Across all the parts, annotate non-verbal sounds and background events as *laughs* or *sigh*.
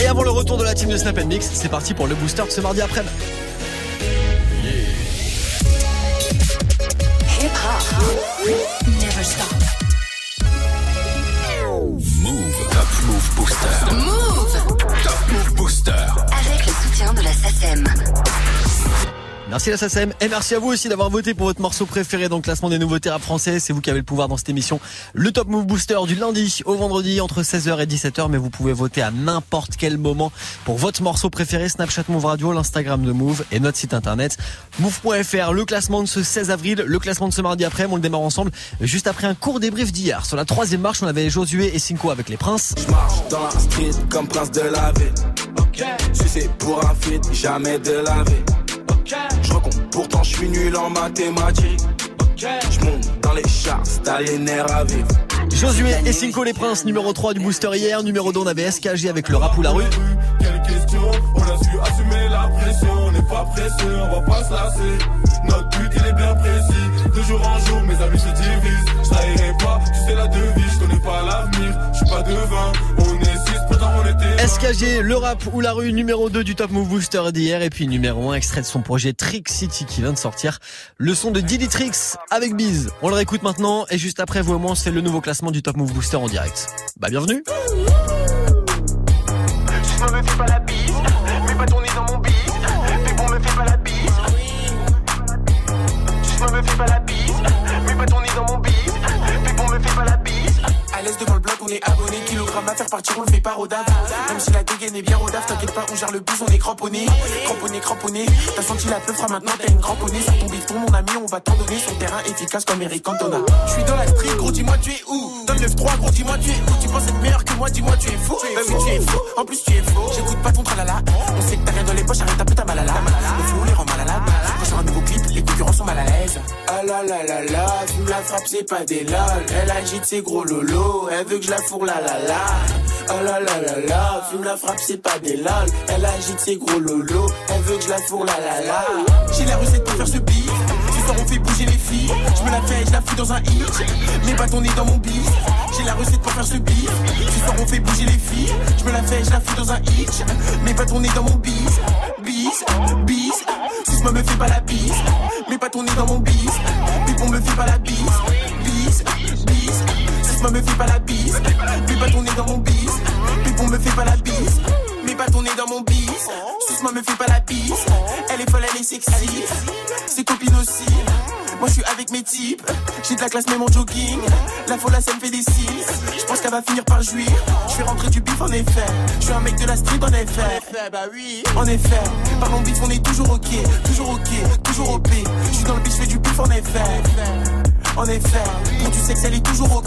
Et avant le retour de la team de Snap Mix, c'est parti pour le booster de ce mardi après-midi. Never stop. Move. Top Move Booster. Move. Top Move Booster. Avec le soutien de la SACEM. Merci la SACEM et merci à vous aussi d'avoir voté pour votre morceau préféré dans le classement des nouveautés rap français. C'est vous qui avez le pouvoir dans cette émission. Le Top Move Booster du lundi au vendredi entre 16h et 17h. Mais vous pouvez voter à n'importe quel moment pour votre morceau préféré. Snapchat Move Radio, l'Instagram de Move et notre site internet move.fr. Le classement de ce 16 avril, le classement de ce mardi après. On le démarre ensemble juste après un court débrief d'hier. Sur la troisième marche, on avait Josué et Cinco avec les princes. Je marche dans la street comme prince de la ville. Ok. c'est pour un feat, jamais de la vie. Je recompte, pourtant je suis nul en mathématiques. Je monte dans les chars, t'as les nerfs à vivre. Josué et Cinco les Princes, numéro 3 du booster hier. Numéro 2, on avait SKG avec le rap ou la rue. Quelle question On a su assumer la pression. On n'est pas pressé, on va pas se lasser. Notre but, il est bien précis. De jour en jour, mes amis se divisent. Je pas, tu sais la devise. Je connais pas l'avenir, je suis pas devin. On est SKG, le rap ou la rue, numéro 2 du Top Move Booster d'hier. Et puis numéro 1, extrait de son projet Trick City qui vient de sortir. Le son de Diddy Tricks avec Biz. On le réécoute maintenant. Et juste après, vous se fait le nouveau classement du Top Move Booster en direct. Bah, bienvenue. À l'aise devant le bloc, on est abonné. Kilogramme à faire partir, on le fait pas rodave. Même si la dégaine est bien rodave, t'inquiète pas, on gère le bus, on est cramponné. Cramponné, cramponné. T'as senti la peufra, maintenant t'as une cramponnée. Sur ton bifton, mon ami, on va t'en donner. Son terrain efficace comme Eric Cantona. Je suis dans la street, gros, dis-moi tu es où Dans le 9-3, gros, dis-moi tu es où Tu penses être meilleur que moi, dis-moi tu es fou. Bah oui, tu es fou. En plus, tu es faux. J'écoute pas ton tralala. On sait que t'as rien dans les poches, arrête ta putain malala. Le flou les rend mal à la Quand un nouveau clip, les concurrents sont mal à l'aise. Ah la la la la, fume la frappe, c'est pas des lol. Elle agite ses gros lolos. Elle veut que je la fourre la la la. Oh la la la la, fume la frappe, c'est pas des lol. Elle agite ses gros lolos. Elle veut que je la fourre la la la. J'ai la recette pour faire ce beat. Ce soir on fait bouger les filles. Je me la fais, je la fous dans un hit. Mais pas tourner dans mon bis. J'ai la recette pour faire ce beat. Ce soir on fait bouger les filles. Je me la fais, je la fous dans un hit. Mais pas tourner dans mon bis. Bis, bis. Si me fait pas la bise. Mais pas tourner dans mon bis. Puis on me fait pas la bise. Bis, bis. Si me fait pas la bise. Mais pas tourner dans mon bis. Puis on me fait pas la bise. Mais pas tourner dans mon bis. Si me fait pas la bise. Elle est folle, elle est sexy. Ses copines aussi. Moi je suis avec mes types, j'ai de la classe même en jogging. La folle ça me fait des cils. Je pense qu'elle va finir par jouir. Je vais rentrer du bif en effet. Je suis un mec de la street en effet. Bah oui. En effet. Parlons bif, on est toujours ok, toujours ok, toujours OP. Je suis dans le bif, je fais du bif en effet. En effet, pour du sexe, elle est toujours OP.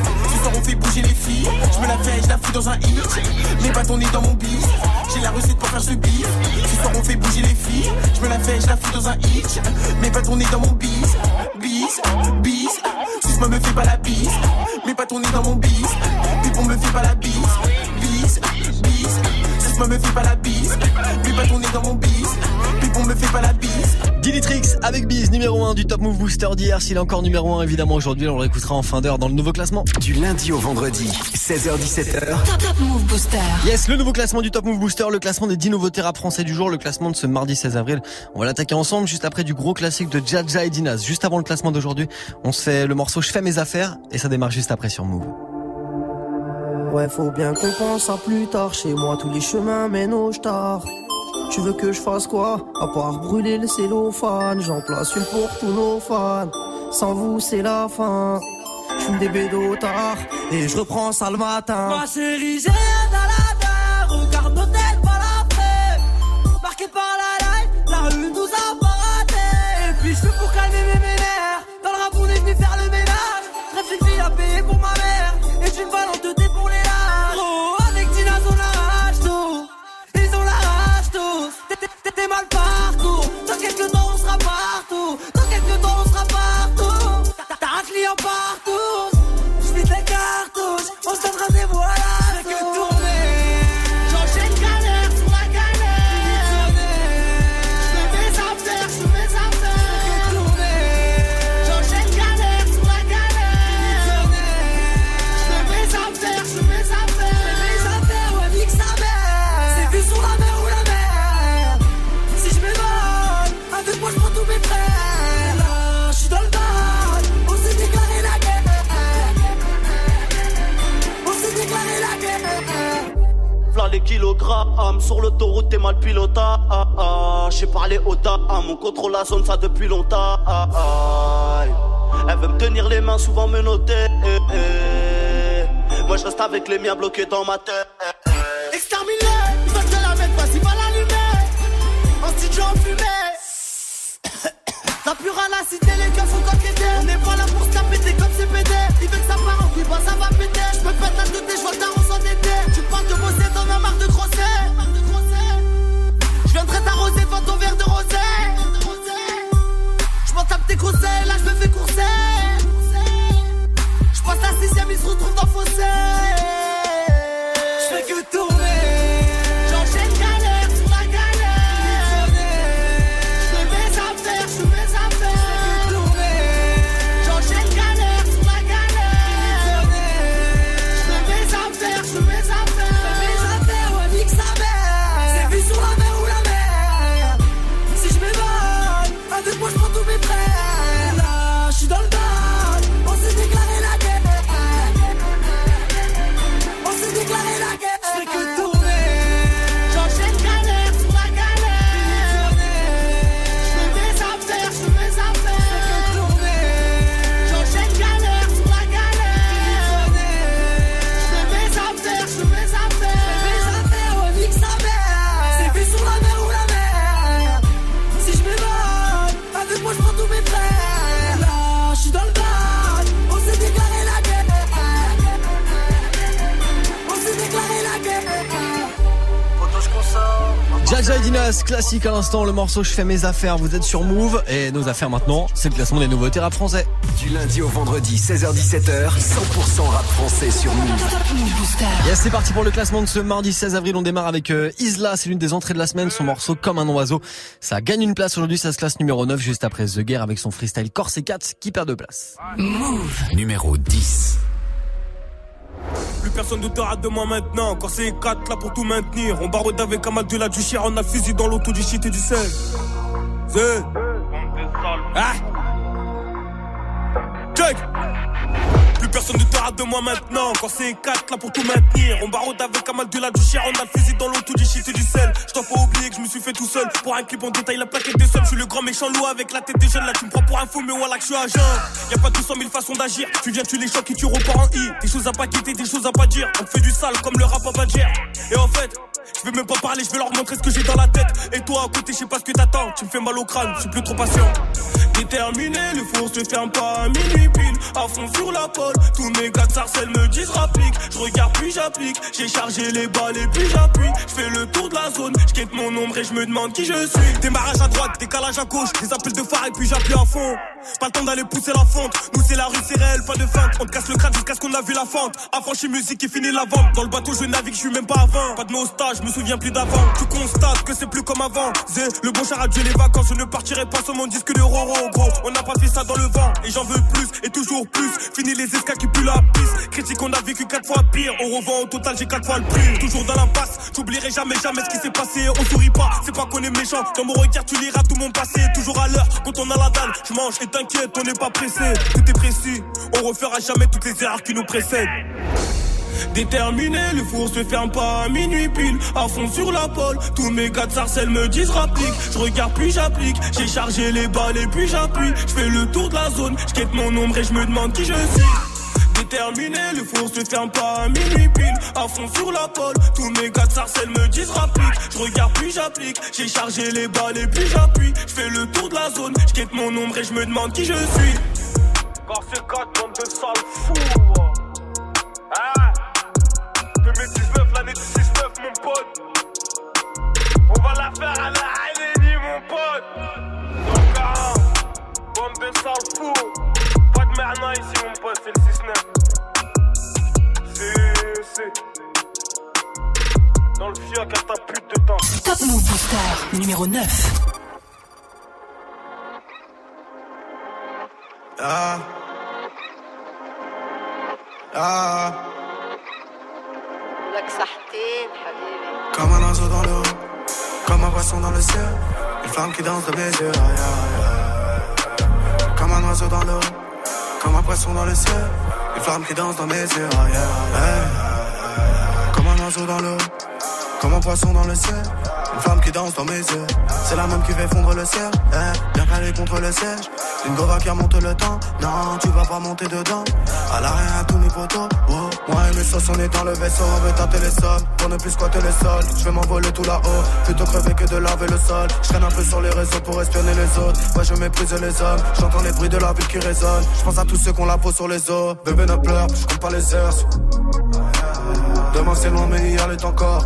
Soir on fait bouger les filles. Je me la fais, je la fous dans un hit. Mais pas tourner dans mon bis. J'ai la recette pour faire ce beat. Ce soir on fait bouger les filles. Je me la fais, je la fous dans un hit. Mais pas tourner dans mon bis. Bis, bis. Si me fait pas la bise. Mais pas tourner dans mon bis. Puis on me fait pas la bise. Bis, bis. Si me fait pas la bise. Pas tourner dans mon bis. Puis on me fait pas la bise. Dilitrix avec Biz, numéro 1 du Top Move Booster d'hier. S'il est encore numéro 1, évidemment, aujourd'hui, on le réécoutera en fin d'heure dans le nouveau classement. Du lundi au vendredi, 16h-17h. Top, Top Move Booster. Yes, le nouveau classement du Top Move Booster, le classement des 10 nouveautés rap français du jour, le classement de ce mardi 16 avril. On va l'attaquer ensemble juste après du gros classique de Jaja et Dinaz. Juste avant le classement d'aujourd'hui, on se fait le morceau Je fais mes affaires et ça démarre juste après sur Move. Ouais, faut bien qu'on pense à plus tard. Chez moi, tous les chemins mènent au star. Tu veux que je fasse quoi? À part brûler le cellophane, j'en place une pour tous nos fans. Sans vous, c'est la fin. Je des bédos tard et je reprends ça le matin. T'es mal partout. Dans quelques temps, on sera partout. Dans quelques temps, on sera partout. T'as un client partout. Je les cartouches. On se donne rendez-vous à les kilogrammes, sur l'autoroute t'es mal pilota. Ah, ah. J'ai parlé au dame, on contrôle la zone ça depuis longtemps. Ah, ah. Elle veut me tenir les mains, souvent me noter. Eh, eh. Moi je reste avec les miens bloqués dans ma tête. Exterminé, ils veulent te la mettre, vas-y va l'allumer. En studio en La pure à la cité, les gars faut coqueter. On n'est pas là pour se taper, t'es comme CPD. Il veut que ça part en couille, bah ça va péter. Je peux pas t'ajouter, je vois que t'as s'endetté. Tu parles de bosser, t'en as marre de grosser. Je viendrai t'arroser devant ton verre de rosé. Je m'en tape tes conseils, là je me fais courser. Je la sixième, il se retrouve dans le fossé. Je que tourner. Classique à l'instant, le morceau Je fais mes affaires, vous êtes sur Move et nos affaires maintenant, c'est le classement des nouveautés rap français. Du lundi au vendredi, 16h-17h, 100% rap français sur Move. Et c'est parti pour le classement de ce mardi 16 avril, on démarre avec euh, Isla, c'est l'une des entrées de la semaine, son morceau Comme un oiseau. Ça gagne une place aujourd'hui, ça se classe numéro 9 juste après The Guerre avec son freestyle Corse 4 qui perd de place. Numéro 10. Plus personne ne te rate de moi maintenant. Quand c'est 4 là pour tout maintenir. On barode avec un de la du chien, on a fusil dans l'auto du shit et du sel. C'est. Ah! Check! Personne ne te rate de moi maintenant. Quand c'est 4 là pour tout maintenir. On barode avec un de la du chien, on a le fusil dans l'auto du shit et du sel. Je dois pas oublier que je me suis fait tout seul. Pour un clip en détail, la plaquette des sommes. Je suis le grand méchant loup avec la tête des jeunes. Là, tu me prends pour un fou, mais voilà que je suis agent. Y a pas 200 000 façons d'agir. Tu viens, tu les chocs et tu repars en I. Des choses à pas quitter, des choses à pas dire. On te fait du sale comme le rap à Badger. Et en fait, je vais même pas parler, je vais leur montrer ce que j'ai dans la tête. Et toi, à côté, je sais pas ce que t'attends. Tu me fais mal au crâne, je suis plus trop patient. Déterminé, le four se ferme pas à minuit pile. À fond sur la pole, tous mes gars de sarcelles me disent rapplique. Je regarde puis j'applique, j'ai chargé les balles et puis j'appuie. Je fais le tour de la zone, je mon ombre et je me demande qui je suis. Démarrage à droite, décalage à gauche, des appels de phare et puis j'appuie à fond. Pas le temps d'aller pousser la fente, nous c'est la rue, c'est réel, pas de feinte. On te casse le crâne jusqu'à ce qu'on a vu la fente. Affranchi musique et fini la vente. Dans le bateau, je navigue, je suis même pas avant. Pas de nostalgie, je me souviens plus d'avant. Tu constates que c'est plus comme avant. Zé, le bon char a tué les vacances, je ne partirai pas sur mon disque de Roro, On n'a pas fait ça dans le vent, et j'en veux plus, et toujours plus. Fini les escas qui la piste. Critique, on a vécu quatre fois pire. On revend au total, j'ai quatre fois le prix. Toujours dans l'impasse, j'oublierai jamais, jamais ce qui s'est passé. On sourit pas, c'est pas qu'on est méchant. Dans mon regard, tu liras tout mon passé. Toujours à l'heure, quand on a la dalle, je mange et t'inquiète, on n'est pas pressé. Tout est précis, on refera jamais toutes les erreurs qui nous précèdent. Déterminé, le four se ferme pas à minuit pile. À fond sur la pole, tous mes gars de sarcelles me disent rapplique. Je regarde puis j'applique, j'ai chargé les balles et puis j'appuie. Je fais le tour de la zone, je mon ombre et je me demande qui je suis. Déterminé, le four se ferme pas à minuit pile. À fond sur la pole, tous mes gars de sarcelles me disent rapplique. Je regarde puis j'applique, j'ai chargé les balles et puis j'appuie. Je fais le tour de la zone, je mon ombre et je me demande qui je suis. Car c'est 4 bande de sales fous. On va la faire à la Halénie, mon pote. Donc, ah, bande de sales fous. Pas de merna ici, mon pote, c'est le 6-9. C'est, c'est. Dans le fioc à ta pute de temps. Top Move Booster, numéro 9. Ah. Ah. Comme un oiseau dans l'eau, comme un poisson dans le ciel, une flamme qui danse de mes yeux. ah, yeah. Comme un oiseau dans l'eau, comme un poisson dans le ciel, une flamme qui danse dans mes yeux. ah, yeah. Comme un oiseau dans l'eau, Comme un poisson dans le ciel. Une femme qui danse dans mes yeux. C'est la même qui fait fondre le ciel. Eh, bien calé contre le siège. Une gova qui remonte le temps. Non, tu vas pas monter dedans. À l'arrière, à tous mes potos. Oh, moi et mes sauces, on est dans le vaisseau. On veut tâter les sols. Pour ne plus squatter les sols. Je vais m'envoler tout là-haut. Plutôt crever que de laver le sol. Je un peu sur les réseaux pour espionner les autres. Ouais, je méprise les hommes. J'entends les bruits de la ville qui résonnent. Je pense à tous ceux qu'on la peau sur les os. Bébé ne pleure, je compte pas les heures. Demain c'est loin, mais hier est encore.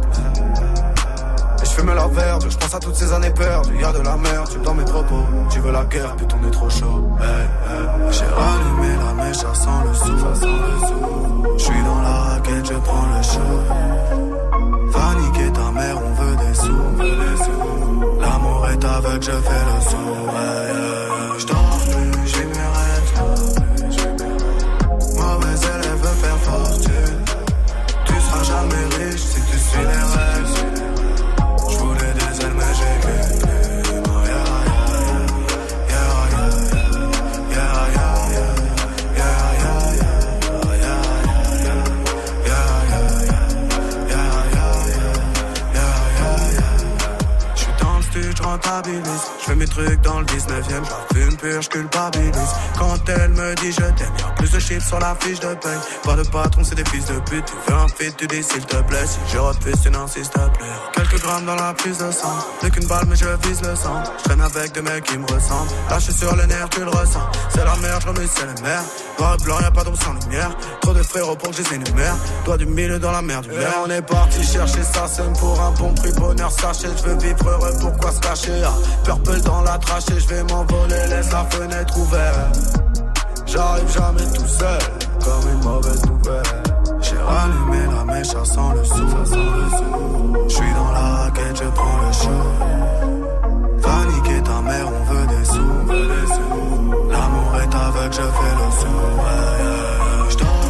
Fume la verge, je pense à toutes ces années perdues. Y'a de la merde, tu dans mes propos. Tu veux la guerre, putain, on est trop chaud. J'ai rallumé la mèche, ça sent le sou. Je suis dans la raquette, je prends le show. Va niquer ta mère, on veut des sous. L'amour est aveugle, je fais le saut. Trucs dans le 19ème, j'fume pur, j'culpabilise. Quand elle me dit je t'aime, plus de chiffres sur la fiche de paye. Pas de patron, c'est des fils de pute. Tu veux un fit, tu dis s'il te plaît. Si je refuse, tu n'insistes plus. Quelques grammes dans la prise de sang. Plus qu'une balle, mais je vise le sang. J'traîne avec des mecs qui me ressemblent. Lâché sur les nerfs, tu le ressens. C'est la merde, j'remets, c'est les mers. Noir et blanc, y'a pas d'ombre sans lumière. Trop de frérots pour que je les énumère. Toi du milieu dans la mer du verre. On est parti chercher ça, c'est pour un bon prix. Bonheur sachet, je veux vivre heureux, pourquoi se cacher? Ah, purple dans la trachée, je vais m'envoler, laisse la fenêtre ouverte. J'arrive jamais tout seul, comme une mauvaise nouvelle. J'ai rallumé la mèche, ça sent le sou, sou. J'suis dans la raquette, je prends le show. déjà fait le saut.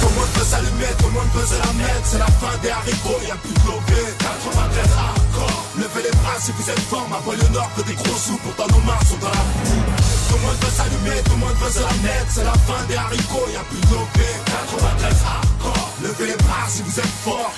Tout le monde veut s'allumer, tout le monde veut se la mettre C'est la fin des haricots, y'a plus de lové 93 hardcore Levez les bras si vous êtes fort. Ma banlieue nord veut des gros sous Pourtant nos mains sont dans la boue Tout le monde veut s'allumer, tout le monde veut se la mettre C'est la fin des haricots, y'a plus lové 93 hardcore. Levez les bras si vous êtes fort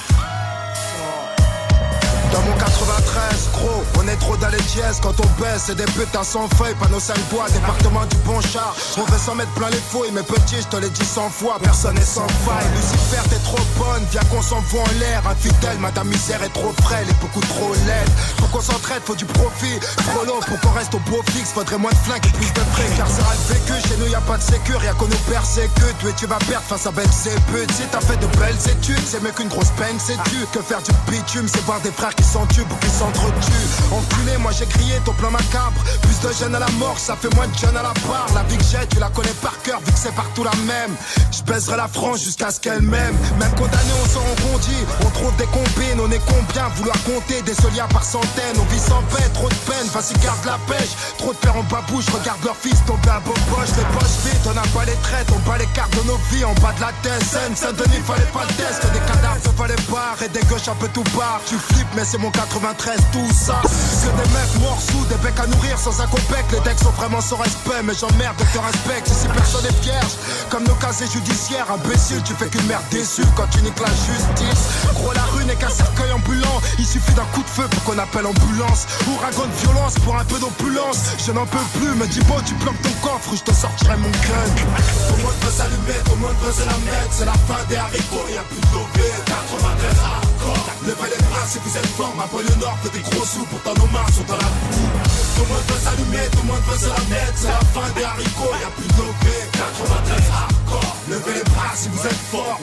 Dans mon 93, gros, on est trop dans les dièses. Quand on baisse, c'est des putains sans feuilles. Panneau 5 bois, département du bon char. On veut s'en mettre plein les fouilles Mais petit, je te l'ai dit 100 fois Personne n'est sans faille. Lucifer, t'es trop bonne Viens qu'on s'envoie en l'air. Infidèle, madame misère est trop frêle Et beaucoup trop laide. Pour qu'on s'entraide, faut du profit. Trop pour qu'on reste au beau fixe Faudrait moins de flingues et plus de fric Car ça a vécu, chez nous y a pas de sécure Y'a qu'on nous persécute. Et tu vas perdre face à belle c'est Si t'as fait de belles études C'est mieux qu'une grosse peine, c'est tu Que faire du bitume, c'est voir des frères qui s'entubent ou qui s'entretuent Enculé, moi j'ai crié ton plan macabre. Plus de jeunes à la mort, ça fait moins de jeunes à la barre La vie que j'ai, tu la connais par cœur Vu que c'est partout la même. Je baiserai la France jusqu'à ce qu'elle m'aime. Même condamné, on s'en rebondit On trouve des combines, on est combien Vouloir compter des soliens par centaines? On vit sans paix, trop de peine, vas-y garde la pêche. Trop de pères en babouche, regarde leur fils tomber à beau poche. Les poches vides, on n'a pas les traites On bat les cartes de nos vies en bas de la tête. Saint-Denis, fallait pas le test. Des cadavres, fallait pas Et des gauches un peu tout barre Tu flippes, mais c'est mon 93, tout ça. Que des mecs morts sous, des becs à nourrir sans un copec Les decks sont vraiment sans respect Mais j'emmerde de te respecte. Ici personne est vierge Comme nos casiers judiciaires Imbécile, tu fais qu'une merde déçue Quand tu niques la justice. Gros la rue n'est qu'un cercueil ambulant. Il suffit d'un coup de feu pour qu'on appelle ambulance. Ouragan de violence pour un peu d'opulence Je n'en peux plus, me dis beau tu bloques ton coffre ou je te sortirai mon gun le monde veut s'allumer, le monde veut se la mettre. C'est la fin des haricots, y'a plus de lové 93 hardcore. Levez les si vous êtes fort Ma banlieue nord fait des gros sous Pourtant nos mains sont dans la boue Tout le monde veut s'allumer, tout le monde veut se la. C'est la fin des haricots, y'a plus de lobé. 93 hardcore, levez les bras si vous êtes fort.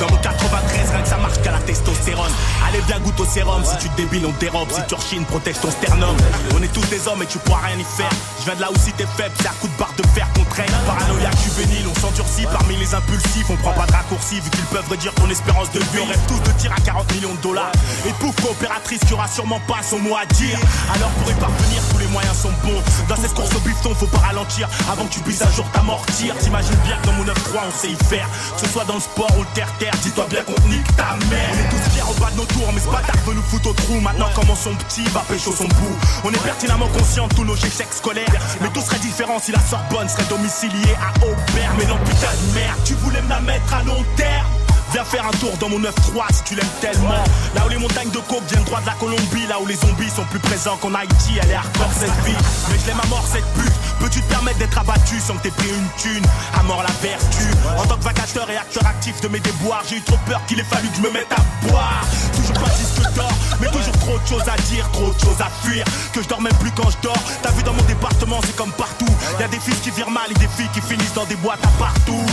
Dans mon 93, rien que ça marche qu'à la testostérone. Allez bien goûte au sérum, si tu débiles on dérobe, si tu rechines protège ton sternum. On est tous des hommes et tu pourras rien y faire. Je viens de là où si t'es faible, c'est à coup de barre de fer qu'on traîne. Paranoïaque, juvénile, on s'endurcit parmi les impulsifs. On prend pas de raccourcis vu qu'ils peuvent réduire ton espérance de vie. On rêve tous de tir à 40 millions de dollars. Et pouf, coopératrice qui aura sûrement pas son mot à dire. Alors pour y parvenir, tous les moyens sont bons. Dans cette course au bifton, faut pas ralentir avant que tu puisses un jour t'amortir. T'imagines bien que dans mon 9-3, on sait y faire. Que ce soit dans le sport ou le terre-terre, dis-toi bien qu'on nique ta mère. On est tous fiers au bas de nos tours, mais ce bâtard veut nous foutre au trou. Maintenant, comment son petit va pécho son bout? On est pertinemment conscient de tous nos échecs scolaires. Mais tout serait différent si la Sorbonne serait domiciliée à Aubert. Mais non, putain de merde, tu voulais me la mettre à long terme. Viens faire un tour dans mon 9-3 si tu l'aimes tellement. Là où les montagnes de coke viennent droit de la Colombie, là où les zombies sont plus présents qu'en Haïti, elle est hardcore cette vie. Mais je l'aime à mort cette pute. Peux-tu te permettre d'être abattu sans que t'aies pris une thune? À mort la vertu. En tant que vacateur et acteur actif de mes déboires, j'ai eu trop peur qu'il ait fallu que je me mette à boire. Toujours pas disque d'or, mais toujours trop de choses à dire, trop de choses à fuir. Que je dors même plus quand je dors. T'as vu dans mon département, c'est comme partout. Y a des fils qui virent mal et des filles qui finissent dans des boîtes à partout.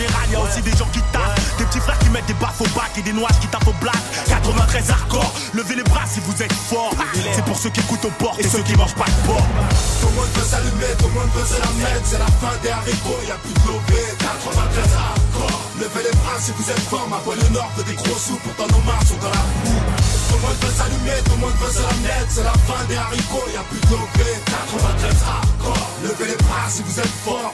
Général, y a aussi des gens qui tapent. Des petits frères qui mettent des baffes au bac et des noises qui tapent au black. 93 hardcore, levez les bras si vous êtes forts. C'est pour ceux qui écoutent aux portes et ceux qui mangent pas de porc. Tout le monde veut s'allumer, tout le monde veut se la mettre. C'est la fin des haricots, y'a plus de lobé. 93 hardcore, levez les bras si vous êtes fort. Ma poêle nord veut des gros sous, pourtant nos mains sont dans la boue. Tout le monde veut s'allumer, tout le monde veut se la mettre. C'est la fin des haricots, y'a plus de lobé. 93 hardcore, levez les bras si vous êtes fort.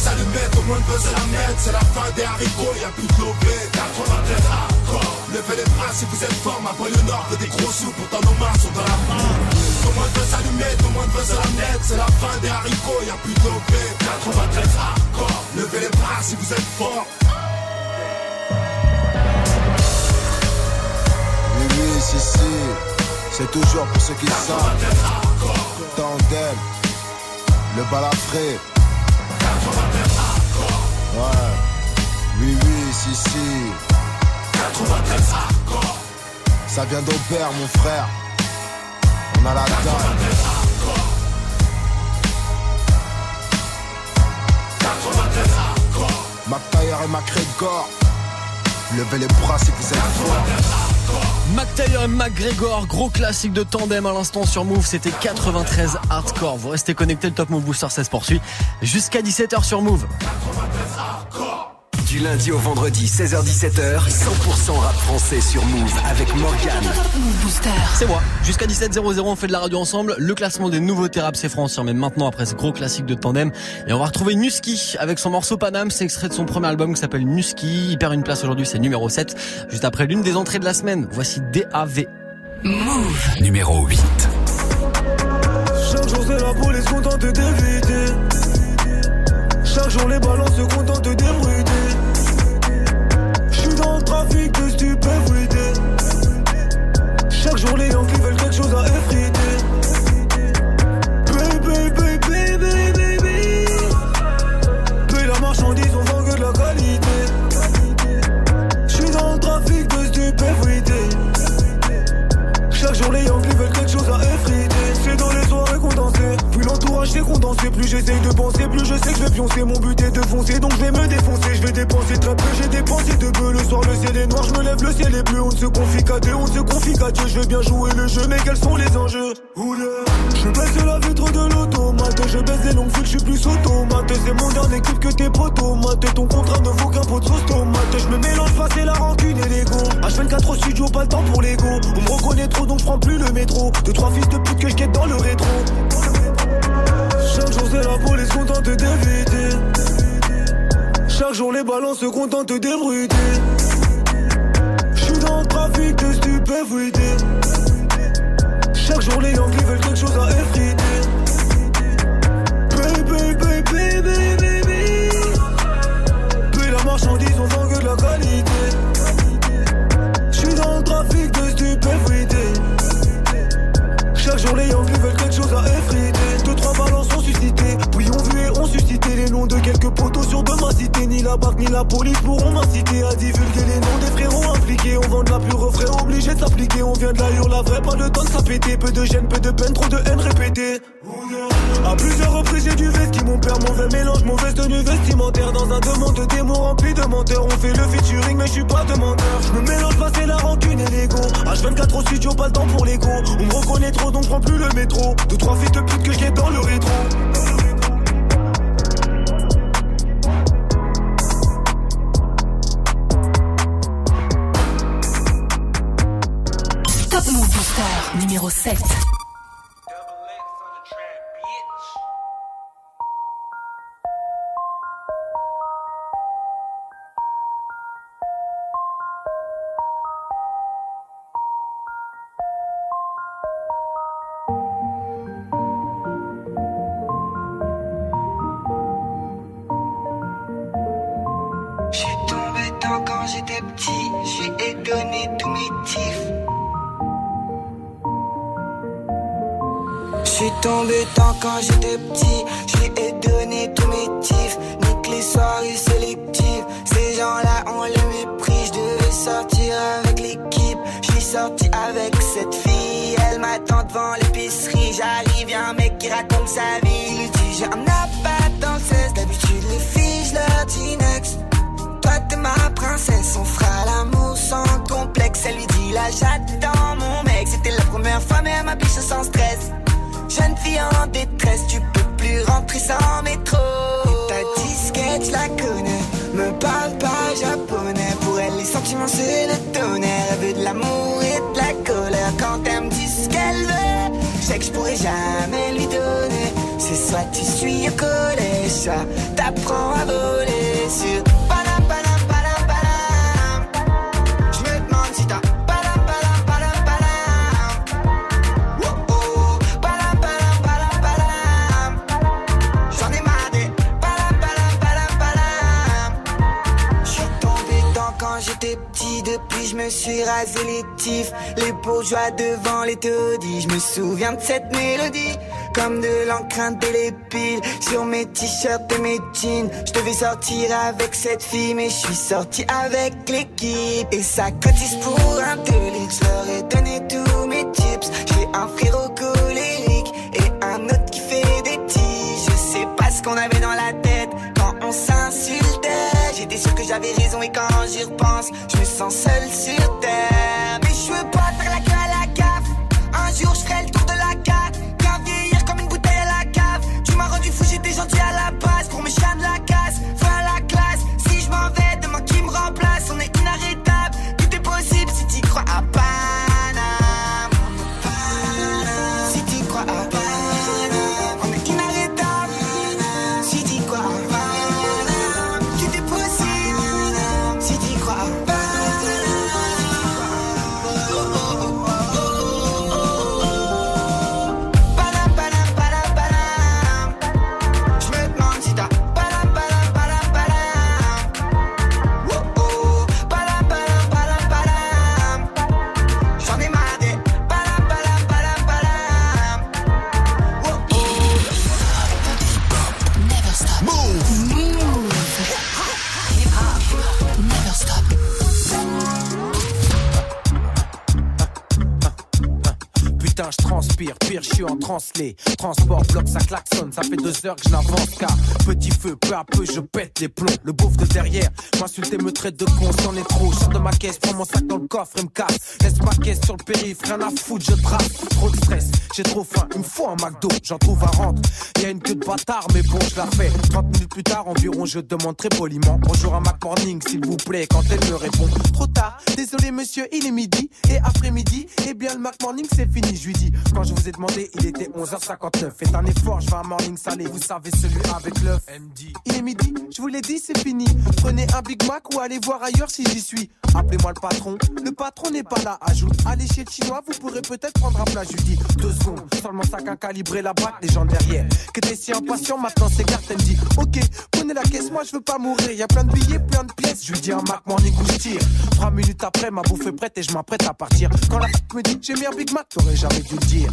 Tout le monde veut s'allumer, tout le monde veut se la mettre. C'est la fin des haricots, y'a plus de lobé. 93 hardcore, levez les bras si vous êtes fort. Ma poêle nord veut des gros sous, pourtant nos mains sont dans la le monde veut s'allumer, tout le monde veut se la mettre. C'est la fin des haricots, y'a plus de lobé. 93 hardcore, levez les bras si vous êtes fort. Oui, oui, si, si. C'est toujours pour ceux qui savent. Tandem. Le balafré. Ouais. Oui, oui, si, si. Ça vient d'Aubert, mon frère. On a la dalle. McTayer et McGregor. Levez les bras si vous êtes forts. McTayer et McGregor, gros classique de tandem à l'instant sur Move, c'était 93 hardcore. Vous restez connectés, le Top Move Booster ça se poursuit jusqu'à 17h sur Move. Du lundi au vendredi, 16h-17h, 100% rap français sur Move avec Morgan. C'est moi. Jusqu'à 17h00, on fait de la radio ensemble. Le classement des nouveautés rap c'est français, mais maintenant après ce gros classique de tandem. Et on va retrouver Nuski avec son morceau Panam. C'est extrait de son premier album qui s'appelle Nuski. Il perd une place aujourd'hui, c'est numéro 7. Juste après l'une des entrées de la semaine. Voici DAV. Move numéro 8. Chaque jour c'est la police contente d'éviter. Chaque jour les balances se contentent de débruiter. J'essaye de penser, plus je sais que je vais pioncer. Mon but est de foncer, donc je vais me défoncer. Je vais dépenser très peu, j'ai dépensé de peu. Le soir, le ciel est noir, je me lève, le ciel est bleu. On se confie qu'à Dieu, on se confie qu'à Dieu. Je vais bien jouer le jeu, mais quels sont les enjeux? Oula. Je baisse la vitre de l'automate. Je baisse des longues fils, je suis plus automate. C'est mon dernier clip que tes potomates. Ton contrat ne vaut qu'un pot de sauce tomate. Je me mélange pas, c'est la rancune et l'ego. H24 au studio, pas le temps pour l'ego. On me reconnaît trop, donc je prends plus le métro. Deux, trois fils de pute que je guette dans le rétro. Chaque jour, c'est la police contente d'éviter. Chaque jour, les balances se contentent d'ébruiter. J'suis dans le trafic de stupéfuité. Chaque jour, les Yankees veulent quelque chose à effriter. De quelques poteaux sur de ma cité. Ni la BAC ni la police pourront m'inciter à divulguer les noms des frérots impliqués. On vend de la pure frais obligé de s'appliquer. On vient de l'ailleurs, la vraie, pas le temps de s'apéter. Peu de gêne, peu de peine, trop de haine répétée. À plusieurs reprises, j'ai du vesti. Mon père, mauvais mélange, mauvaise tenue vestimentaire. Dans un demande de démons rempli de menteurs. On fait le featuring, mais je suis pas demandeur. Je me mélange pas, c'est la rancune et l'ego. H24 au studio, pas le temps pour l'ego. On me reconnaît trop, donc prends plus le métro. Deux, trois fils de pute que j'ai dans le rétro. Numéro 7. Quand j'étais petit, je lui ai donné tous mes tifs. Nique les soirées sélectives, ces gens-là ont le mépris. Je devais sortir avec l'équipe, je suis sorti avec cette fille. Elle m'attend devant l'épicerie, j'arrive, y'a un mec qui raconte sa vie. Il dit j'ai un appart dans le 16, d'habitude les filles, je leur dis next. Toi t'es ma princesse, on fera l'amour sans complexe. Elle lui dit là j'attends mon mec. C'était la première fois mais elle m'a biche sans stress. Jeune fille en détresse, tu peux plus rentrer sans métro. Et ta disquette, je la connais. Me parle pas japonais. Pour elle, les sentiments c'est le tonnerre. Elle veut de l'amour et de la colère. Quand elle me dit ce qu'elle veut, je sais que je pourrais jamais lui donner. C'est soit tu suis au collège, soit t'apprends à voler sur. Rasé les bourgeois devant les taudis. Je me souviens de cette mélodie, comme de les piles sur mes t-shirts et mes jeans. Je devais sortir avec cette fille, mais je suis sorti avec l'équipe. Et ça cotise pour un je leur ai donné tous mes tips. J'ai un frérot colérique et un autre qui fait des tiges. Je sais pas ce qu'on avait dans la tête quand on s'insultait. Sûr que j'avais raison et quand j'y repense, je me sens seul sur terre. Mais je veux pas faire la queue à la gaffe. Un jour je ferai le tour de la carte. Car vieillir comme une bouteille à la cave. Tu m'as rendu fou, j'étais gentil à la base. Je transpire, pire, je suis en translé. Transport, bloc, ça klaxonne, ça fait deux heures que je n'avance car petit feu, peu à peu, je pète les plombs. Le beauf de derrière m'insulte et me traite de con, c'en est trop. Sors de ma caisse, prends mon sac dans le coffre et me casse. Laisse ma caisse sur le périph', rien à foutre, je trace. Trop de stress, j'ai trop faim, me faut un McDo, j'en trouve à rendre. Y a une queue de bâtard, mais bon, je la fais. 30 minutes plus tard, environ, je demande très poliment. Bonjour à Mac Morning, s'il vous plaît, quand elle me répond. Trop tard, désolé monsieur, il est midi. Et après-midi, eh bien le Mac Morning, c'est fini, je lui dis. Quand je vous ai demandé, il était 11h59. Faites un effort, je vais à morning salé. Vous savez, celui avec l'œuf. Il est midi, je vous l'ai dit, c'est fini. Prenez un Big Mac ou allez voir ailleurs si j'y suis. Appelez-moi le patron. Le patron n'est pas là. Ajoute, allez chez le chinois, vous pourrez peut-être prendre un plat. Je lui dis, deux secondes. Seulement sac à calibrer la braque, les gens derrière. Que t'es si impatient, maintenant c'est carte. Elle me dit, ok, prenez la caisse, moi je veux pas mourir. Y a plein de billets, plein de pièces. Je lui dis un Mac Morning où je tire. Trois minutes après, ma bouffe est prête et je m'apprête à partir. Quand la me dit, j'ai mis un Big Mac, t'aurais jamais dû le dire.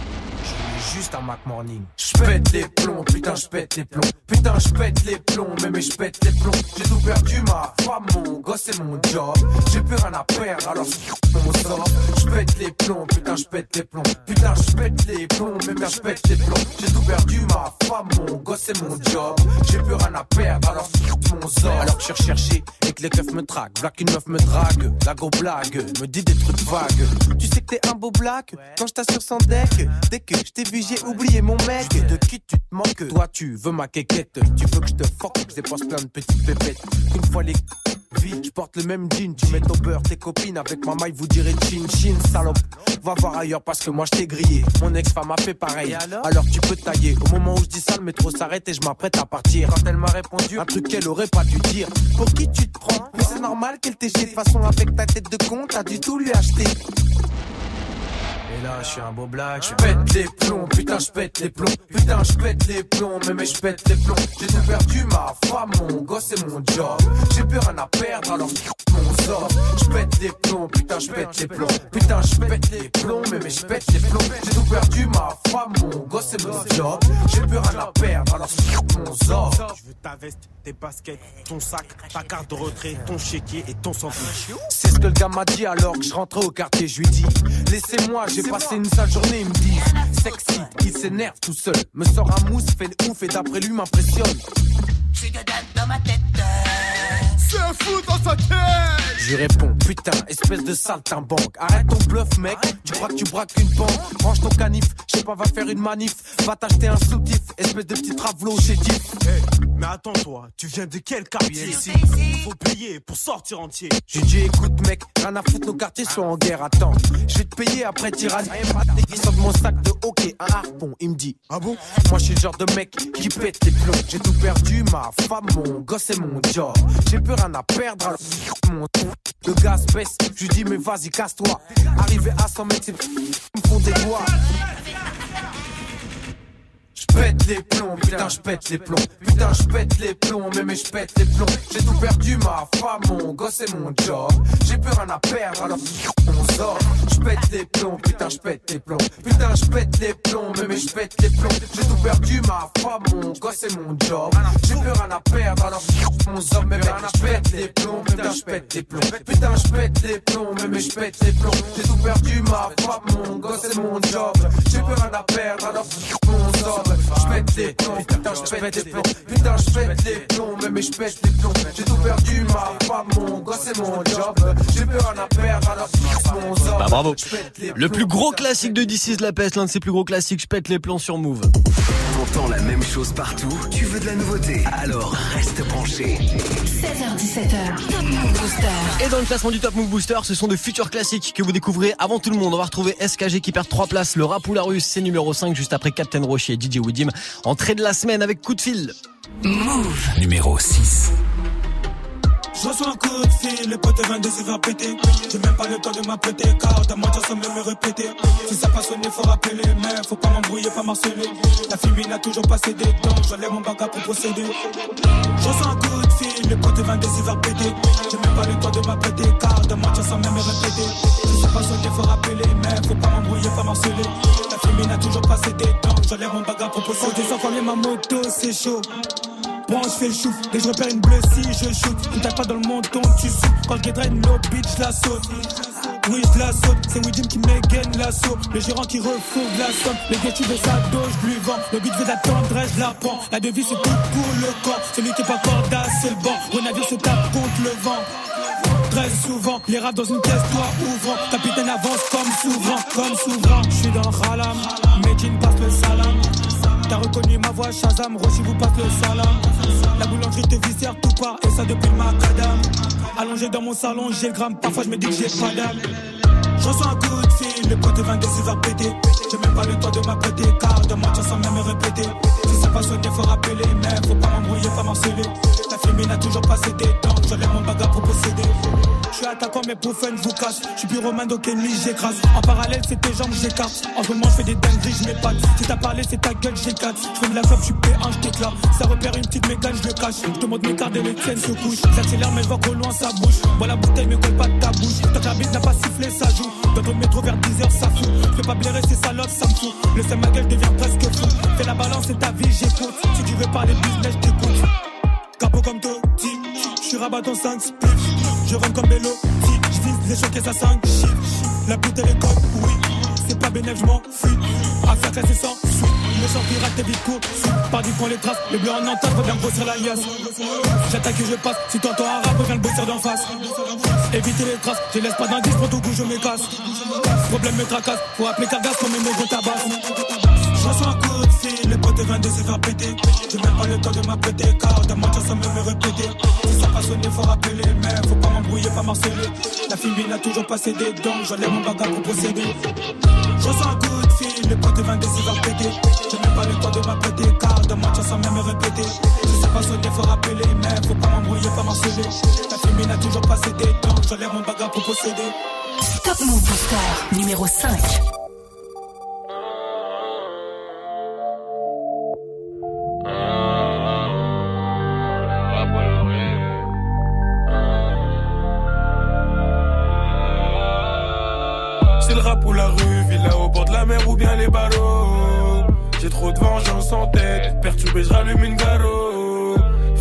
juste un Mac Morning. Je pète les plombs, putain, je pète les plombs. Putain, je pète les plombs, mais mais je pète les plombs. J'ai tout perdu, ma femme, mon gosse et mon job. J'ai plus rien à perdre, alors on sort. les plombs, putain, je pète les plombs. Putain, je pète les plombs, mais merde, je pète les plombs. J'ai tout perdu, ma femme, mon gosse et mon job. J'ai plus rien à perdre, alors mon sort. Alors que je recherché et que les keufs me traquent. Black une meuf me drague, la go blague, me dit des trucs vagues. Tu sais que t'es un beau black quand je t'assure sans deck. Dès que je t'ai vu, j'ai oublié mon mec. De qui tu te manques Toi, tu veux ma quéquette. Tu veux que je te fuck, que je dépense plein de petites pépettes. Une fois les Vite, je porte le même jean, tu mets au beurre tes copines avec ma maille, vous direz chin chin salope. Va voir ailleurs parce que moi je t'ai grillé. Mon ex-femme a fait pareil. Alors, tu peux tailler. Au moment où je dis ça, le métro s'arrête et je m'apprête à partir. Quand elle m'a répondu un truc qu'elle aurait pas dû dire. Pour qui tu te prends? Mais c'est normal qu'elle t'ait de façon avec ta tête de con, t'as du tout lui acheter. Là, je suis un beau black. Je pète les plombs, putain, je pète les plombs. Putain, je pète les plombs, mais, mais je pète les plombs. J'ai tout perdu, ma femme, mon gosse et mon job. J'ai plus rien à perdre, alors mon sort. Je pète les plombs, putain, je pète les plombs. Putain, je pète les plombs, mais, mais je pète les plombs. J'ai tout perdu, ma femme, mon gosse et mon job. J'ai plus rien à perdre, alors mon sort. Je veux ta veste, tes baskets, ton sac, ta carte de retrait, ton chéquier et ton sandwich. C'est ce que le gars m'a dit alors que je rentrais au quartier. Je lui dis, laissez-moi, j'ai passé une sale journée. Il me dit, sexy, il s'énerve tout seul. Me sort un mousse, fait le ouf et d'après lui m'impressionne. J'suis dedans dans ma tête. C'est fou dans sa tête Je réponds, putain, espèce de saltimbanque. Arrête ton bluff, mec. Tu crois que tu braques une banque Range ton canif, je sais pas, va faire une manif. Va t'acheter un soutif, espèce de petit travelot chez Diff. mais attends, toi, tu viens de quel quartier ici Faut payer pour sortir entier. J'ai dit écoute mec, rien à foutre, nos quartiers sont en guerre, attends. Je vais te payer après tyrannie. Il sort de mon sac de hockey, un harpon, il me dit Ah bon? Moi je suis le genre de mec qui pète les plombs. J'ai tout perdu, ma femme, mon gosse et mon job. J'ai plus rien à perdre, mon Le gaz baisse, je dis mais vas-y casse-toi. Arrivé à 100 mètres, c'est me font des doigts. Je pète les plombs, putain je les plombs Putain je les plombs, mais mais je les plombs J'ai tout perdu, ma femme, mon gosse et mon job J'ai plus rien à perdre, alors on sort Je pète les plombs, putain je pète les plombs Putain je pète les plombs, mais mais je pète les plombs J'ai tout perdu, ma femme, mon gosse et mon job J'ai plus rien à perdre, alors on sort Mais rien à pète les plombs, putain je pète les plombs Putain je pète les plombs, mais mais je pète les plombs J'ai tout perdu, ma femme, mon gosse et mon job J'ai plus rien à perdre, alors on sort je pète les plombs, putain je pète les plombs, putain je pète les plombs, mais mais je pète les plombs. J'ai tout perdu, ma femme, mon gosse et mon job. J'ai rien à perdre, alors mon sort. Bah bravo. Le plus gros classique de DC de la peste, l'un de ses plus gros classiques, je pète les plans sur Move. T'entends la même chose partout, tu veux de la nouveauté, alors reste branché. 16h17h. Top Move Booster. Et dans le classement du Top Move Booster, ce sont de futurs classiques que vous découvrez avant tout le monde. On va retrouver SKG qui perd 3 places, le rap ou la russe, c'est numéro 5 juste après Captain Rocher et DJ Woodim. Entrée de la semaine avec coup de fil. Move. Numéro 6. Je reçois un coup de fil, les potes 22 se faire péter. J'ai même pas le temps de m'apprêter, car ta moitié sans même me répéter. Si ça passe sonné, faut rappeler, mais faut pas m'embrouiller, pas marceler. La fille n'a toujours pas cédé, donc j'enlève mon bagage pour procéder. Je reçois un coup de fil, les potes 22 se faire péter. J'ai même pas le temps de m'apprêter, car ta moitié sans même me répéter. Si ça passe sonné, faut rappeler, mais faut pas m'embrouiller, pas marceler. Fille n'a toujours pas cédé, donc j'enlève mon bagage pour procéder. Quand tu sens ma moto, c'est chaud. Bon, je fais le chouf, je repère une bleue si je shoot. Tu tape pas dans le menton, tu sautes. Quand je draine no bitch, je la saute. Oui, je la saute, c'est Widim qui m'égaine l'assaut. Le gérant qui refourgue la somme. Le tu veux sa dose, je lui vends. Le but veut la tendresse, je la prends. La devise, c'est tout pour le corps. Celui qui est pas corda, c'est le banc. Renavire se tape contre le vent. Très souvent, les rats dans une caisse, toi ouvrant. Capitaine avance comme souverain, comme souverain. Je suis dans le halam, Medine passe le salam. T'as reconnu ma voix, Shazam, Roshi vous passe le salam. La boulangerie te viscère tout part, et ça depuis le macadam. Allongé dans mon salon, j'ai le gramme, parfois je me dis que j'ai pas d'âme. Je reçois un coup de fil, le pote 22 il va péter. J'ai même pas le temps de m'apprêter, car de moi sans même me répéter. Passe sonné, faut rappeler, mais faut pas m'embrouiller, pas m'harceler. La fille n'a toujours pas cédé, donc j'enlève mon bagage pour posséder. Je suis attaquant, mais pour fun, vous casse. Je suis plus romain, donc ennemi, j'écrase. En parallèle, c'est tes jambes, j'écarte. En ce moment, je fais des dingueries, je m'épate. Si t'as parlé, c'est ta gueule, j'éclate. Je fais de la clope, je suis P1, je t'éclate. Ça repère une petite mécane, je le cache. Je te montre mes cartes et les tiennes se couchent. J'accélère, mais je vois qu'au loin, ça bouge. Bon, la bouteille, mais colle pas de ta bouche. Tant que la bite n'a pas sifflé, ça joue. Dans ton métro vers 10h, ça fout. Je fais pas blairer ces salopes, ça me fout. Le seul ma gueule devient presque fou. Fais la balance, c'est ta vie, j'écoute. Si tu veux parler business, je t'écoute. Capot comme Toti, je suis rabat en 5 splits. Je rentre comme Bello, je vise les chocs et ça 5 chiffres. La pute elle est conne, oui. C'est pas bénéf, je m'en fuis. Affaire classée sans suite. Méchant pirate, t'es vite court. Par du les traces. Les bleus en entente, faut bien grossir la liasse. J'attaque et je passe. Si t'entends un rap, viens le bosser d'en face. Éviter les traces. Je laisse pas d'indice pour tout coup, je me casse. Problème me tracasse. Faut appeler Cargas comme une mégot tabac. Je reçois un coup de fil, les potes de 22 se faire péter. J'ai même pas le temps de m'apprêter, car dans ma chance ça me me répéter. Si ça pas sonné, faut rappeler, mais faut pas m'embrouiller, pas marceler. La fille n'a toujours pas cédé, donc j'enlève mon bagage pour procéder. Je reçois un coup de fil, les potes de 22 se faire péter. J'ai même pas le temps de m'apprêter, car dans ma chance ça me me répéter. Si ça pas sonné, faut rappeler, mais faut pas m'embrouiller, pas marceler. La fille n'a toujours pas cédé, donc j'enlève mon bagage pour procéder. Top Move Booster numéro 5. J'ai trop de vengeance en tête, perturbé, je rallume une garo.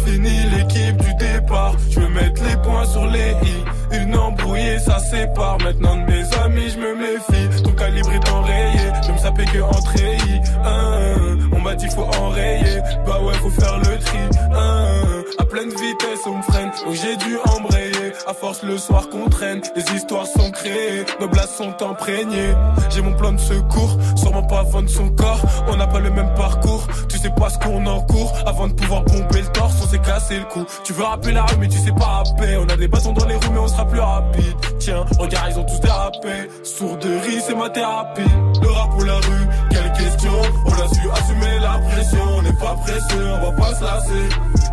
Fini l'équipe du départ, je veux mettre les points sur les i. Une embrouillée, ça sépare. Maintenant de mes amis, je me méfie. Ton calibre est enrayé, je me sapais que en treillis. Hein, on m'a dit faut enrayer, bah ouais, faut faire le tri. Hein, à pleine vitesse, on me freine, donc j'ai dû embrayer. À force, le soir qu'on traîne, les histoires sont créées, nos blagues sont imprégnées. J'ai mon plan de secours, sûrement pas avant de son corps. On n'a pas le même parcours, tu sais pas ce qu'on encourt. Avant de pouvoir pomper le torse, on s'est cassé le cou. Tu veux rapper la rue, mais tu sais pas rapper. On a des bâtons dans les roues, mais on plus rapide. Tiens, regarde, ils ont tous dérapé. Sourderie, c'est ma thérapie. Le rap ou la rue, quelle question On a su assumer la pression, on n'est pas pressé, on va pas se lasser.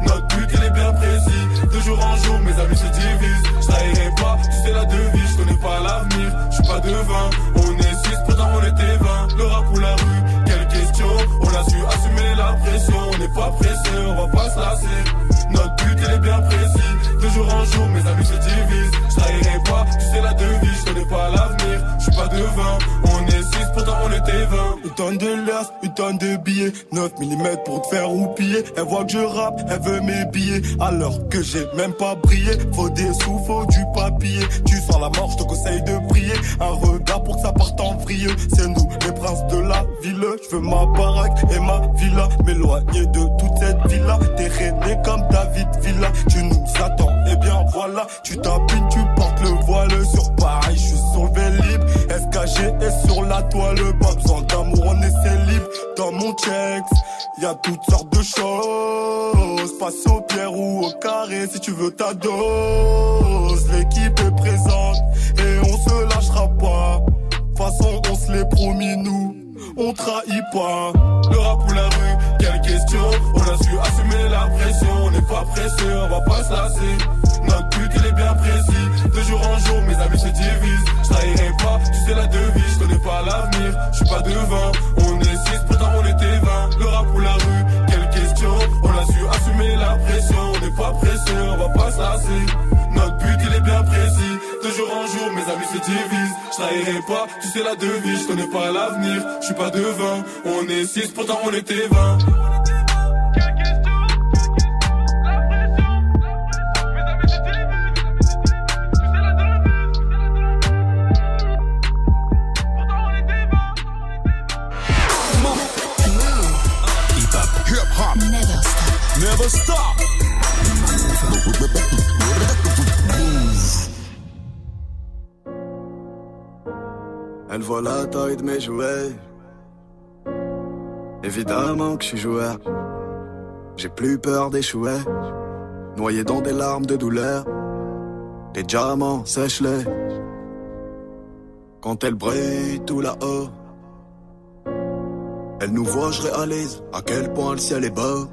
Notre but, il est bien précis. De jour en jour, mes amis se divisent. Je trahirai pas, tu sais la devise, je connais pas l'avenir. Je suis pas devin, on est six, pourtant on était 20. Le rap ou la rue, quelle question On a su assumer la pression, on n'est pas pressé, on va pas se lasser. Notre but, est bien précis. De jour en jour, mes amis se divisent. Je trahirai pas, tu sais la devise, je connais pas l'avenir. Je suis pas devin, on est six, pourtant on était 20. Une tonne de liasses, une tonne de billets. 9 mm pour te faire roupiller. Elle voit que je rappe, elle veut mes billets. Alors que j'ai même pas brillé. Faut des sous, faut du papier. Tu sens la mort, je te conseille de prier. Un regard pour que ça parte en vrille. C'est nous, les princes de la ville. Je veux ma baraque et ma villa. M'éloigner de toute cette villa. T'es rené David Villa Tu nous attends, et bien voilà Tu t'habilles, tu portes le voile Sur Paris, je suis sur le Vélib SKG est sur la toile. Pas besoin d'amour, on est célib Dans mon checks, y a toutes sortes de choses. Passe au pierre ou au carré si tu veux ta dose. L'équipe est présente et on se lâchera pas. De façon on se l'est promis nous on trahit pas. Le rap ou la rue, On a su assumer la pression, on n'est pas pressé, on va pas se lasser. Notre but il est bien précis, de jour en jour mes amis se divisent. Je trahirai pas, tu sais la devise, je connais pas l'avenir, je suis pas devin. On est six, mes amis se divisent. Je pas, tu sais la devise, je connais pas l'avenir, je suis pas devin. On est six, pourtant on était 20. Hip hop. Never stop. Never stop. Elle voit la taille de mes jouets. Évidemment que je suis joueur. J'ai plus peur d'échouer. Noyé dans des larmes de douleur. Les diamants, sèche-les. Quand elle brille tout là-haut. Elle nous voit, je réalise à quel point le ciel est beau.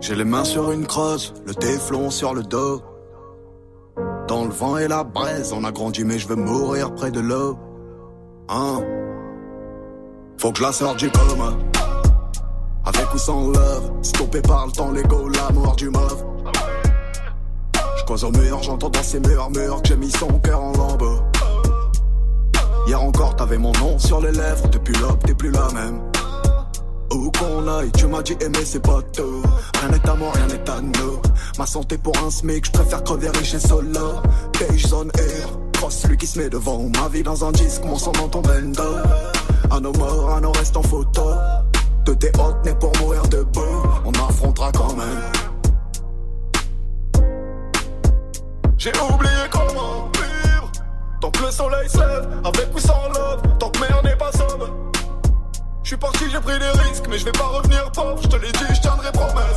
J'ai les mains sur une crosse, le téflon sur le dos. Dans le vent et la braise, on a grandi mais je veux mourir près de l'eau. Hein? Faut que je la sorte du coma. Avec ou sans love, stoppé par le temps, l'ego, l'amour du mauve. Je cause au mur, j'entends dans ces murmures que j'ai mis son cœur en lambeaux. Hier encore, t'avais mon nom sur les lèvres, depuis l'aube, t'es plus la même. Où qu'on aille, tu m'as dit aimer c'est pas tout Rien n'est à moi, rien n'est à nous Ma santé pour un smic, je préfère crever riche et solo Beige zone air cross, celui qui se met devant ma vie dans un disque, mon sang dans ton bendo. À nos morts, à nos restes en photo. De tes hôtes nés pour mourir debout, on affrontera quand même. J'ai oublié comment vivre. Tant que le soleil se avec ou sans love, tant que merde n'est pas sobre. Je suis parti, j'ai pris des risques, mais je vais pas revenir pauvre. Je te l'ai dit, je tiendrai promesse.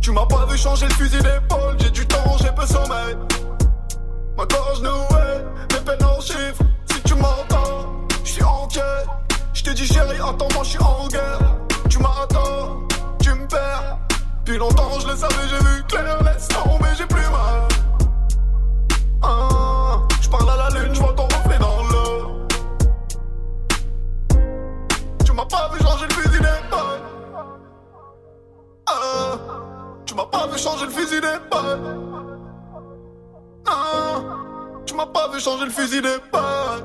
Tu m'as pas vu changer le fusil d'épaule, j'ai du temps, j'ai peu sommeil. Ma gorge nouée, mes peines en chiffres. Si tu m'entends, je suis entier. Je te dis chérie, attends-moi, je suis en guerre. Tu m'attends, tu me perds. Depuis longtemps, je le savais, j'ai vu clair. Laisse tomber, j'ai plus mal. Ah, à la vu changer le fusil d'épaule. Ah, tu m'as pas vu changer le fusil d'épaule.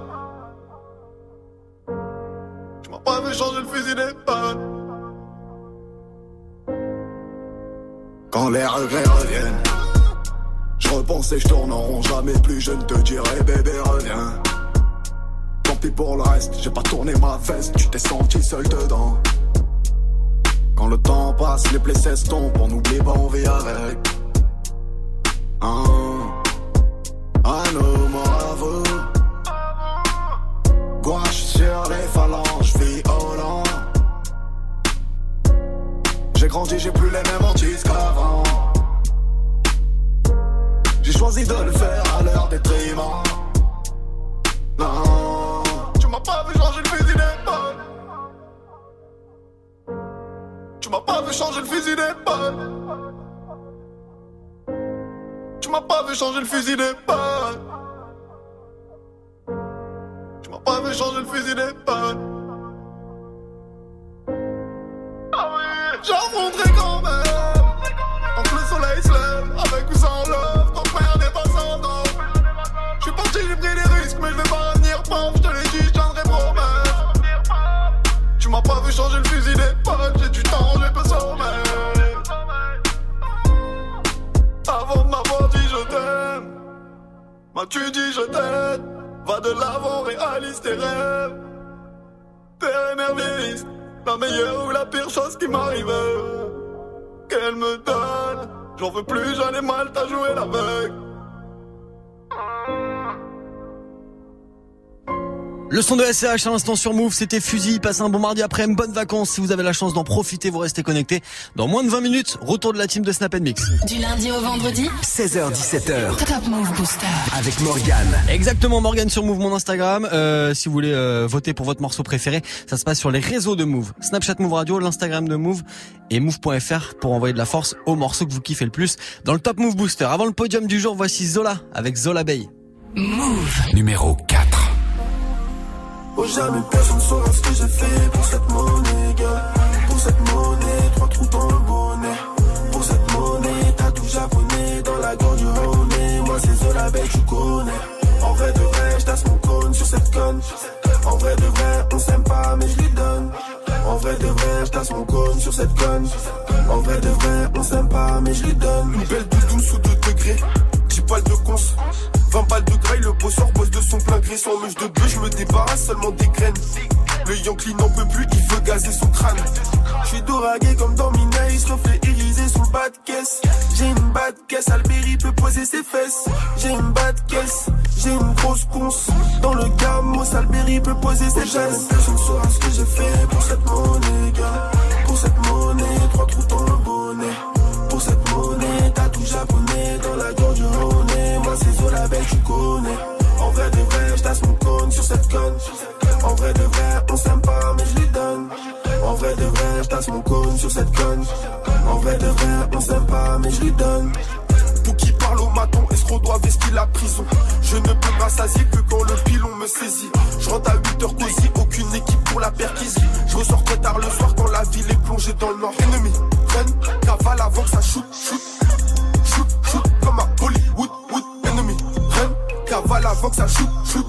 Tu m'as pas vu changer le fusil d'épaule. Quand les regrets reviennent, je repense et je tourne en rond. Jamais plus je ne te dirai, bébé, reviens. Tant pis pour le reste, j'ai pas tourné ma veste, tu t'es senti seul dedans. Quand le temps passe, les plaies s'estompent, on n'oublie pas, on vit avec. Hein, à nos morts. Gouache sur les phalanges, violent. J'ai grandi, j'ai plus les mêmes hantises qu'avant. J'ai choisi de le faire à leur détriment. Non, tu m'as pas vu changer Tu m'as pas vu changer le fusil d'épaule. Tu m'as pas vu changer le fusil d'épaule. Tu m'as pas vu changer le fusil d'épaule. M'as-tu dit je t'aide Va de l'avant, réalise tes rêves. T'es émerveilliste, la meilleure ou la pire chose qui m'arrive. Qu'elle me donne, j'en veux plus, j'en ai mal, t'as joué l'aveugle. Le son de SCH à l'instant sur Move, c'était Fusil. Passez un bon mardi après, une bonne vacances. Si vous avez la chance d'en profiter, vous restez connectés. Dans moins de 20 minutes, retour de la team de Snap Mix. Du lundi au vendredi 16h17h. Top Move Booster. Avec Morgane. Exactement, Morgane sur Move, mon Instagram. Euh, si vous voulez euh, voter pour votre morceau préféré, ça se passe sur les réseaux de Move. Snapchat Move Radio, l'Instagram de Move et Move.fr pour envoyer de la force au morceau que vous kiffez le plus dans le Top Move Booster. Avant le podium du jour, voici Zola avec Zola Bay. Move. Numéro 4. Oh jamais personne saura ce que j'ai fait pour cette monnaie, gars. Pour cette monnaie, trois trous dans le bonnet. Pour cette monnaie, t'as tout japonais dans la gorge du honey. Moi c'est Zola Bay, tu connais. En vrai de vrai, j'tasse mon cône sur cette conne. En vrai de vrai, on s'aime pas, mais je lui donne. En vrai de vrai, j'tasse mon cône sur cette conne. En vrai de vrai, on s'aime pas, mais je lui donne. Une belle de 12 ou 2 degrés. 10 balles de cons. 20 balles de graille, le bosseur bosse de son plein gré. Sans mèche de bœuf, je me débarrasse seulement des graines. Le Yankee n'en peut plus, il veut gazer son crâne. Je suis doragué comme dans Minaïs, reflet irisé sous le bas de caisse. J'ai une bas de caisse, Albéry peut poser ses fesses. J'ai une bas de caisse, j'ai une grosse ponce. Dans le gamos, Albéry peut poser ses fesses. Personne saura ce que j'ai fait pour cette monnaie, gars. Pour cette monnaie, trois trous dans le bonnet. En vrai de vrai, on s'aime pas, mais je lui donne. En vrai de vrai, j'tasse mon cône sur cette conne. En vrai de vrai, on s'aime pas, mais je lui donne. Pour qui parle au maton, escroc doit vestir la prison? Je ne peux m'assasier que quand le pilon me saisit. Je rentre à 8h cosy, aucune équipe pour la perquisition. Je ressors très tard le soir quand la ville est plongée dans le nord. Ennemi, freine, cavale avant que ça shoot, shoot. Shoot, shoot, comme à Hollywood, wood. Ennemi, freine, cavale avant que ça shoot. Shoot,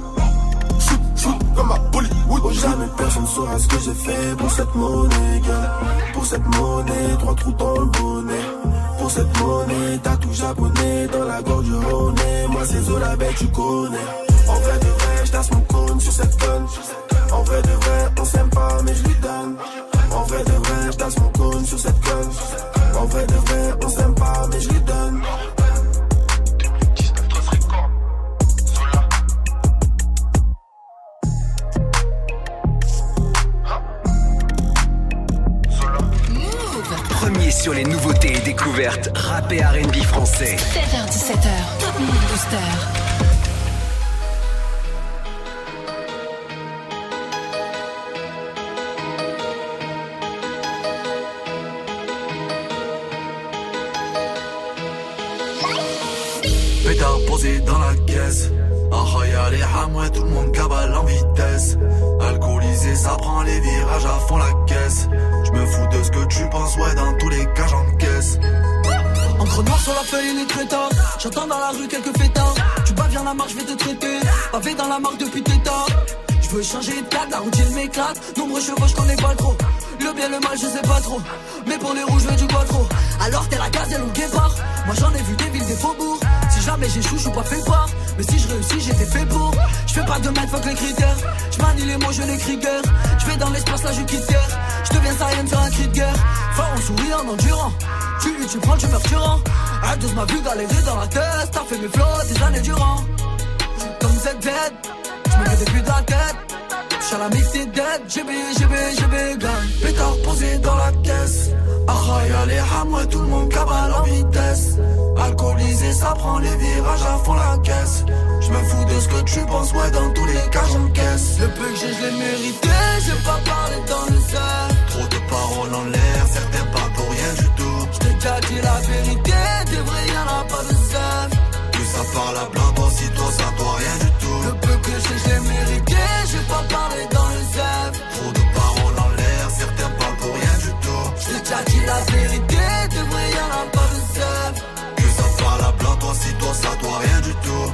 Oh, jamais personne saura ce que j'ai fait pour cette monnaie, gars. Pour cette monnaie, trois trous dans le bonnet. pour cette monnaie. T'as tout japonais dans la gorge du. Moi, c'est Zola, bête, tu connais. En vrai de vrai, j'tasse mon cône sur cette conne. En vrai de vrai, on s'aime pas, mais je lui donne. En vrai de vrai, j'tasse mon cône sur cette conne. En vrai de vrai, on s'aime pas, mais je lui donne. Sur les nouveautés et découvertes rap et R&B français. 7h17h, Top Move Booster. Pétard posé dans la caisse. Ah, les hamouets, tout le monde cabale en vitesse. Ça prend les virages à fond la caisse. Je me fous de ce que tu penses, ouais, dans tous les cas j'encaisse. Encre noire sur la feuille, très tard. J'entends dans la rue quelques fêtards. Tu bats, viens la marche, je vais te traiter. Pavé dans la marque depuis tes tard. Je veux changer de cadre, la routine m'éclate. Nombreux chevaux, je connais pas trop. Le bien, le mal, je sais pas trop. Mais pour les rouges, je veux du quattro. Alors t'es la gazelle ou le guépard. Moi j'en ai vu des villes, des faubourgs. Si jamais j'échoue, je suis pas fait part. Mais si je réussis, j'étais fait pour. Je fais pas de mètres, fuck les critères. Je manie les mots, je l'écris guerre. Je vais dans l'espace, là je quitte terre. Je deviens Saiyan sur un cri de guerre. Fort en souriant, en endurant. Tu lui, tu prends, tu meurs, tu rends. M'a vu galérer dans la tête. T'as fait mes flots des années durant. Comme cette tête, je me fais depuis de la tête. J'suis à la mix des dead, GB, GB, GB, gang. Pétard posé dans la caisse. Ah, y'a les hamouets, tout le monde cabale en vitesse. Alcoolisé, ça prend les virages à fond la caisse. Je me fous de ce que tu penses, ouais, dans tous les cas j'encaisse. Le peu que j'ai, je l'ai mérité, j'ai pas parlé dans le cerf. Trop de paroles en l'air, certains parlent pour rien du tout. J't'ai déjà dit la vérité, des vrais y'en a pas de zèbre. Plus ça parle à blanc, toi, si toi, ça doit rien du tout. Le peu que j'ai, je l'ai mérité, j'ai pas parlé dans le zèbre. Trop de paroles en l'air, certains parlent pour rien du tout. J't'ai déjà dit la vérité, des vrais y'en a pas de zèbre. Plus ça parle à blanc, toi, si toi, ça doit rien du tout.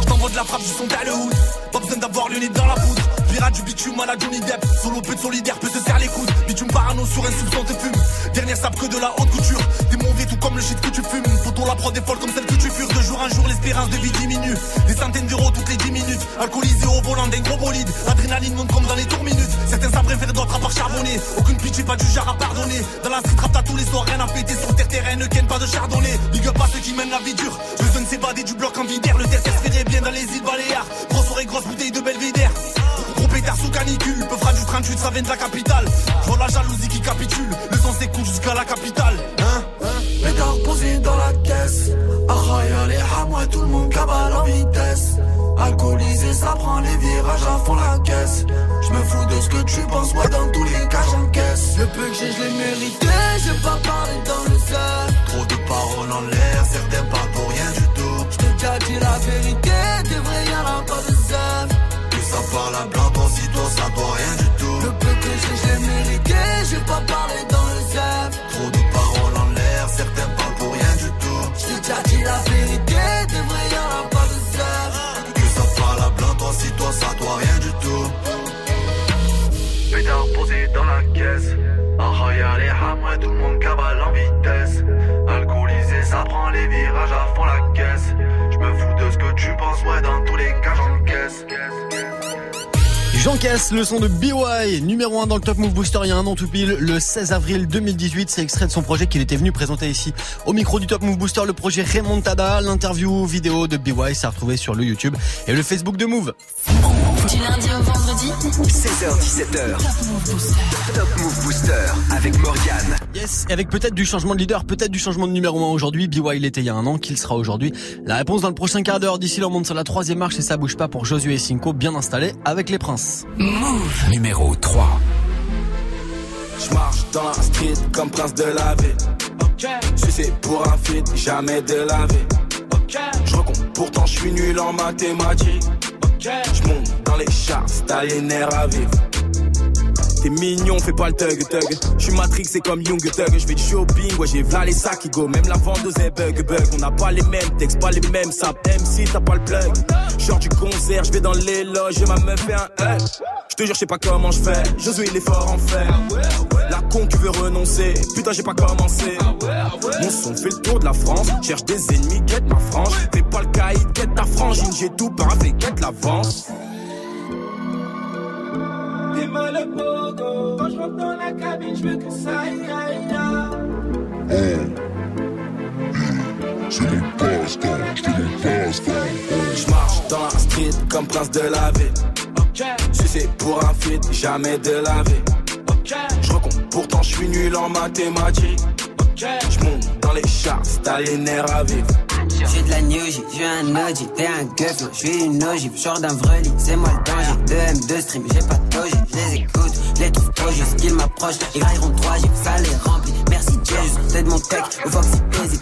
Je t'envoie de la frappe, je son le hood. Pas besoin d'avoir le nez dans la poudre. Pirate du bitume à la Johnny Depp. Solo peu de solidaire peut se serre les coudes. Bitume parano sur un soupçon te fume. Dernière sape que de la haute couture. Des mauvais tout comme le shit que tu fumes. Photo la prod est folle comme celle que tu fures. De jour en jour, l'espérance de vie diminue. Des centaines d'euros toutes les 10 minutes. Alcoolisé au volant d'un gros bolide. L'adrénaline monte comme dans les tours minutes. Certains ça préfèrent d'autres à part charbonner. Aucune pitié, pas du genre à pardonner. Dans la street rap, t'as tous les soirs, rien à péter. Sur terre terrain, ne ken pas de chardonnay. Big up à ceux qui mènent la vie dure. Besoin de s'évader du bloc en vidère. Le test se bien dans les îles Baléares. Grosse soirée, grosse bouteille de Belvédère. Gros pétard sous canicule, peu fera du 38, ça vient de la capitale. Vois la jalousie qui capitule, le sang s'écoule jusqu'à la capitale. Hein, Pétard prend les virages à fond la caisse. Je me fous de ce que tu penses, ouais, dans tous les cas j'encaisse. Le peu que j'ai, je l'ai mérité, j'ai pas tout le monde cabale en vitesse. Alcoolisé, ça prend les virages à la caisse. Je fous de ce tu penses, ouais, dans tous les cas j'encaisse. J'encaisse le son de BY, numéro 1 dans le Top Move Booster il y a un an tout pile, le 16 avril 2018. C'est extrait de son projet qu'il était venu présenter ici au micro du Top Move Booster, le projet Remontada. L'interview vidéo de BY s'est retrouvée sur le YouTube et le Facebook de Move. Du lundi au vendredi 16h17h. Top Move Booster. Top Move Booster avec Morgane. Yes, et avec peut-être du changement de leader, peut-être du changement de numéro 1 aujourd'hui. BY il était il y a un an, qu'il sera aujourd'hui. La réponse dans le prochain quart d'heure. D'ici là, on monte sur la troisième marche et ça bouge pas pour Josué et Cinco, bien installés avec les princes. Move. Numéro 3. Je marche dans la street comme prince de la vie. Je sais pour un feat, jamais de la vie. Je recompte, pourtant je suis nul en mathématiques. Je monte dans les chars, t'as les nerfs à vivre. T'es mignon, fais pas le thug thug. Je suis Matrix, c'est comme Young Thug. Je fais du shopping, ouais, j'ai v'là les sacs qui go. Même la vendeuse est bug bug. On n'a pas les mêmes textes, pas les mêmes saps. MC, t'as pas le plug. Genre du concert, je vais dans les loges, ma meuf fait un hug. Je te jure, je sais pas comment je fais. Josué, il est fort en fer. Con qui veut renoncer. Putain, j'ai pas commencé. Mon son fait le tour de la France. Cherche des ennemis, quête ma frange. Fais pas le caïd, quête ta frangine. J'ai tout paravé, quête l'avance. Mal le pogo. Quand je rentre dans la cabine, je veux que ça aille, aille, aille. Passe-temps. Je marche dans la street comme prince de la ville. Sucé pour un feat, jamais de la vie. Je recompte, pourtant je suis nul en mathématiques. Je monte dans les charts, t'as les nerfs à vivre. J'suis de la new J, j'suis un OG, t'es un gueuf, moi j'suis une ogive, genre d'un vreli, c'est moi le danger. 2 M2 stream, j'ai pas de doji, j'les écoute, j'les trouve trop juste qu'ils m'approchent, ils grailleront 3 J, ça les remplit. Merci Jesus, c'est de mon tech, au Foxy Easy.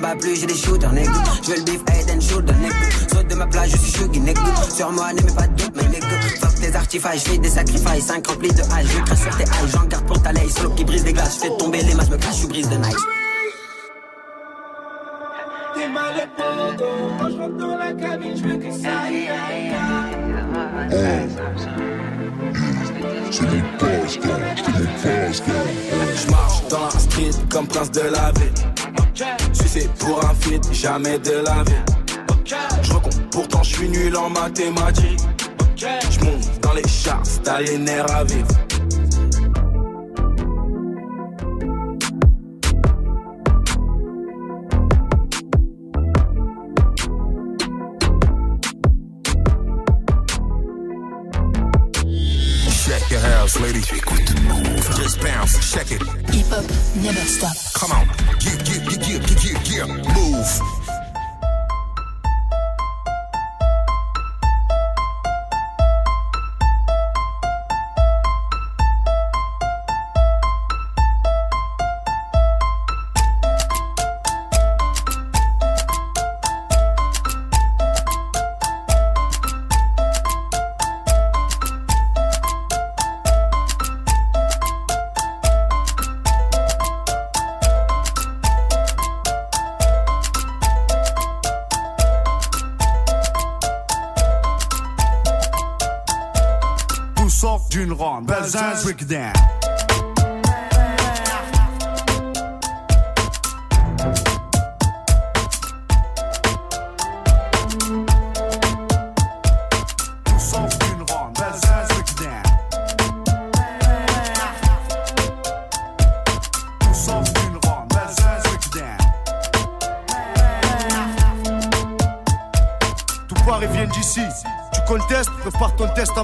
Je me bats plus, j'ai des shooters, nigga. J'veux le beef, head and shoulder, nigga. Saute de ma plage, je suis shuggy, nigga. Sur moi, n'aimez pas de doute, mais nigga. Fuck tes artifices, j'fais des sacrifices, 5 remplis de hache, je crache sur tes haches, j'en garde pour ta laisse, solo qui brise des glaces, j'fais tomber les masses, me cache, je brise de. T'es mal. Quand je rentre dans la cabine, je veux que ça aille, aille, aille. C'est mon passe-temps, c'est mon passe-temps. Je marche dans la street comme prince de la ville. Sucé pour un feat, jamais de la vie. Je recompte, pourtant je suis nul en mathématiques. Je monte dans les charts, t'as les nerfs à vivre. House, lady. Just bounce, check it. Hip hop never stop. Come on. Get, get, get, get, get, get, get. Move.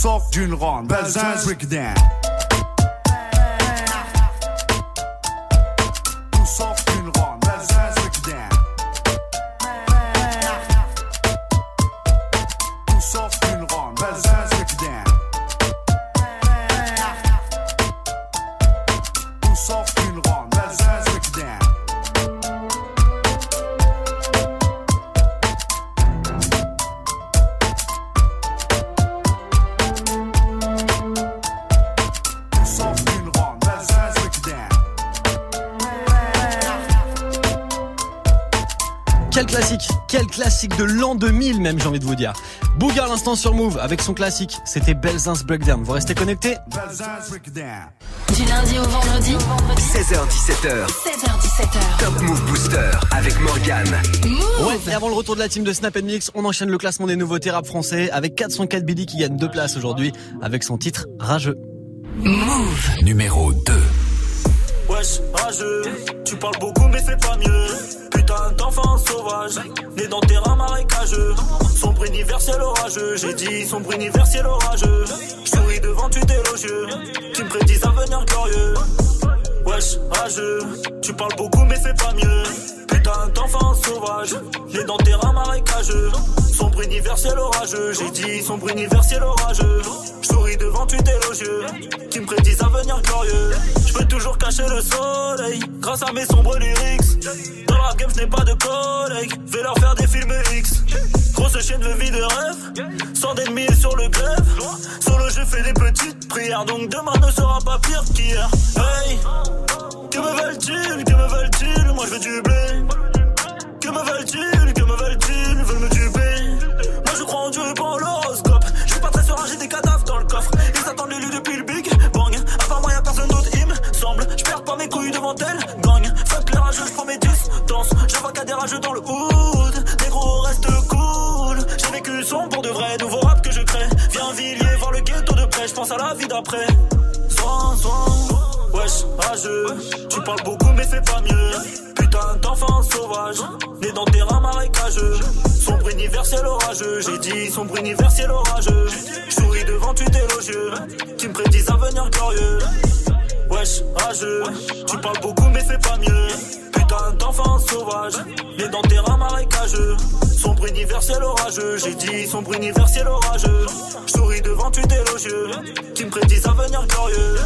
Sort d'une ronde. Belzins, break it Quel classique Quel classique de l'an 2000 même j'ai envie de vous dire. Booga l'instant sur Move avec son classique, c'était Belzins Breakdown. Vous restez connectés? Du lundi au vendredi. 16h17h 16h17h Top Move Booster avec Morgan Ouais, et avant le retour de la team de Snap Mix, on enchaîne le classement des nouveautés rap français avec 404 Billy qui gagne deux places aujourd'hui avec son titre Rageux. Move. Numéro 2 Wesh, rageux, tu parles beaucoup mais fais pas mieux. Putain d'enfant sauvage, né dans terrain marécageux. Sombre universel orageux, j'ai dit sombre universel orageux. Souris devant tu élogieux, qui me prédisent un avenir glorieux. Wesh, rageux, tu parles beaucoup mais fais pas mieux. Putain d'enfant sauvage, né dans terrain marécageux. Sombre universel orageux, j'ai dit sombre universel orageux. Souris devant tu élogieux, qui me prédisent un avenir glorieux. Je peux toujours cacher le soleil, grâce à mes sombres lyrics. Dans la game, je n'ai pas de collègues, vais leur faire des films X. Grosse chaîne de vie de rêve, sans d'ennemis sur le grève. Solo, je fais des petites prières, donc demain ne sera pas pire qu'hier. Hey, que me veulent-ils, que me veulent-ils? Moi je veux du blé. Que me veulent-ils, que me veulent-ils? Ils veulent me tuer. Moi je crois en Dieu et pas en elle, gagne. Fuck les rageux, je prends mes distances. Je vois qu'à des rageux dans le hood. Les gros restent cool. J'ai vécu sombre pour de vrai, nouveau rap que je crée. Viens Villiers, voir le ghetto de près. Je pense à la vie d'après. Soin, soin. Wesh, rageux, tu parles beaucoup mais fais pas mieux. Putain d'enfant sauvage, né dans terrain marécageux. Sombre universel orageux, j'ai dit sombre universel orageux. Souris devant tu élogieux, qui me prédisent un avenir glorieux. Wesh, rageux, tu parles beaucoup mais fais pas mieux. Putain d'enfant sauvage, né dans terrain marécageux. Sombre universel orageux, j'ai dit sombre universel orageux. Souris devant tu élogieux, qui me prédisent un avenir glorieux.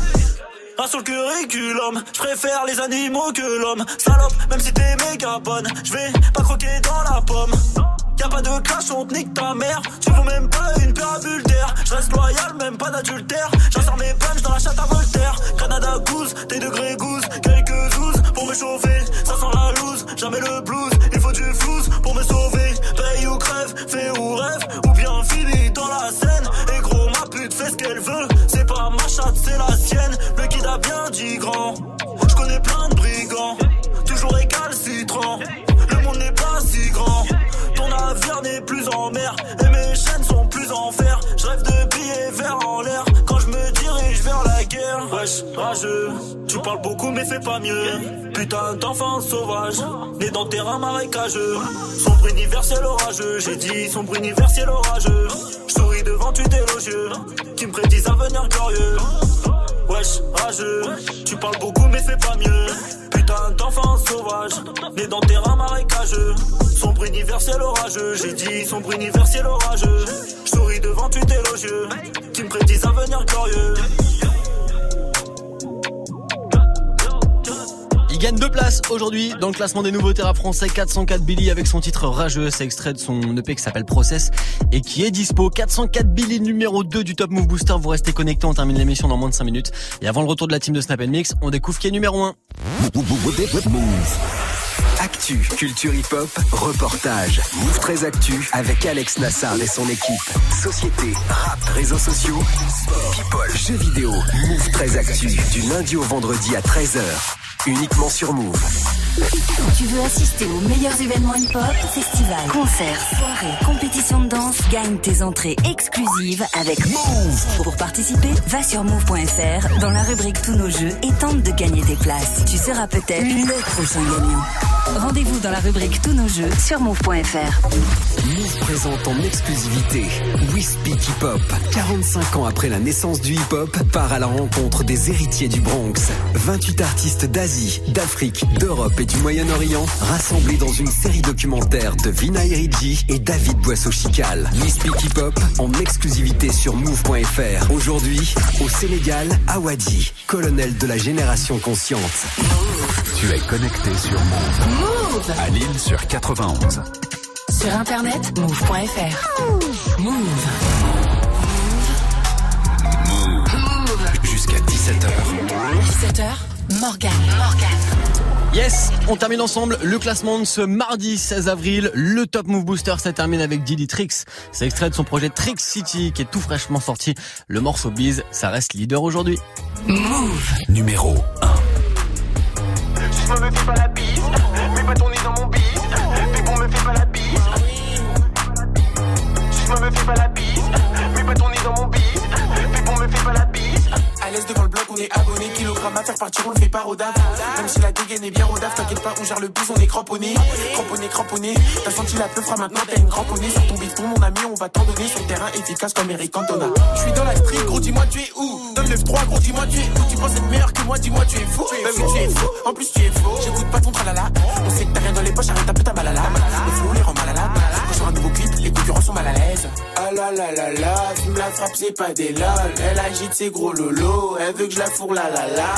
Un sur le curriculum, je préfère les animaux que l'homme. Salope, même si t'es méga bonne, je vais pas croquer dans la pomme. Y'a pas de clash, on te nique ta mère. Tu vaux même pas une parabule d'air. Je reste loyal, même pas d'adultère. J'insère mes punch dans la chatte à Voltaire. Granada gousse, tes degrés gousse. Quelques douze pour me chauffer. Ça sent la loose, jamais le blues. Il faut du flouze pour me sauver. Paye ou crève, fais ou rêve. Ou bien finis dans la scène. Et gros, ma pute fait ce qu'elle veut. C'est pas ma chatte, c'est la sienne. Le guide a bien dit grand. Je connais plein de brigands. Toujours récalcitrant. Le monde n'est pas si grand. Navire n'est plus en mer et mes chaînes sont plus en fer. Je rêve de billets verts en l'air quand je me dirige vers la guerre. Wesh, rageux, tu parles beaucoup mais fais pas mieux. Putain d'enfant sauvage, né dans terrain marécageux. Sombre universel orageux, j'ai dit sombre universel orageux. Je souris devant tu élogieux, qui me prédisent un avenir glorieux. Wesh, rageux, tu parles beaucoup mais fais pas mieux. Putain d'enfant sauvage, né dans terrain marécageux. Sombre universel orageux, j'ai dit sombre universel orageux. Je souris devant tu élogieux, qui me prédisent un avenir glorieux. Gagne deux places aujourd'hui dans le classement des nouveaux rap français. 404 Billy avec son titre Rageux, c'est extrait de son EP qui s'appelle Process et qui est dispo. 404 Billy numéro 2 du Top Move Booster, vous restez connectés, on termine l'émission dans moins de 5 minutes. Et avant le retour de la team de Snap Mix, on découvre qui est numéro 1. Actu, culture hip-hop, reportage. Move très actu avec Alex Nassar et son équipe. Société, rap, réseaux sociaux, sport, people, jeux vidéo. Move très actu du lundi au vendredi à 13h. Uniquement sur Move. Tu veux assister aux meilleurs événements hip-hop, festivals, concerts, soirées, compétitions de danse, gagne tes entrées exclusives avec Move. Pour participer, va sur move.fr dans la rubrique Tous nos jeux et tente de gagner tes places. Tu seras peut-être le prochain gagnant. Rendez-vous dans la rubrique Tous nos jeux sur move.fr. Move présente en exclusivité We Speak Hip Hop. 45 ans après la naissance du hip hop, part à la rencontre des héritiers du Bronx. 28 artistes d'Asie, d'Afrique, d'Europe et du Moyen-Orient rassemblés dans une série documentaire de Vina Eridji et David Boisseau-Chical. Speak Hip Hop en exclusivité sur Move.fr. Aujourd'hui, au Sénégal, Awadi, colonel de la génération consciente. Tu es connecté sur Move. Move À Lille sur 91. Sur internet, move.fr. Move. Move. Move. Jusqu'à 17h. 17h, Morgan. Morgan. Yes, on termine ensemble le classement de ce mardi 16 avril. Le Top Move Booster, ça termine avec Diddy Tricks. C'est extrait de son projet Tricks City qui est tout fraîchement sorti. Le morceau Bise, ça reste leader aujourd'hui. Move. Numéro 1. Si me fais pas la bise, mets pas ton nez dans mon bise. Mais bon, me fais pas la bise. Si me fais pas la bise, mets pas ton nez dans mon bise. Mais bon, me fais pas la bise. À l'aise devant le bloc, on est abonné. À faire partir, on le fait pas rodave. Même si la dégaine est bien rodave, t'inquiète pas, on gère le bus, on est cramponné. Cramponné, cramponné. T'as senti la peufra, maintenant t'as une cramponnée. Sur ton bifton, mon ami, on va t'en donner sur le terrain efficace comme Eric Cantona. Je suis dans la street, gros, dis-moi tu es où Donne le 3 gros, dis-moi tu es où Tu penses être meilleur que moi, dis-moi tu es fou. Oui, tu es fou. En plus, tu es faux. J'écoute pas ton tralala. On sait que t'as rien dans les poches, arrête un peu ta malala. Les nouveau clip, les concurrents sont mal à l'aise. Ah la la la la, fume la frappe, c'est pas des lol. Elle agite ses gros lolos, elle veut que je la fourre la la la.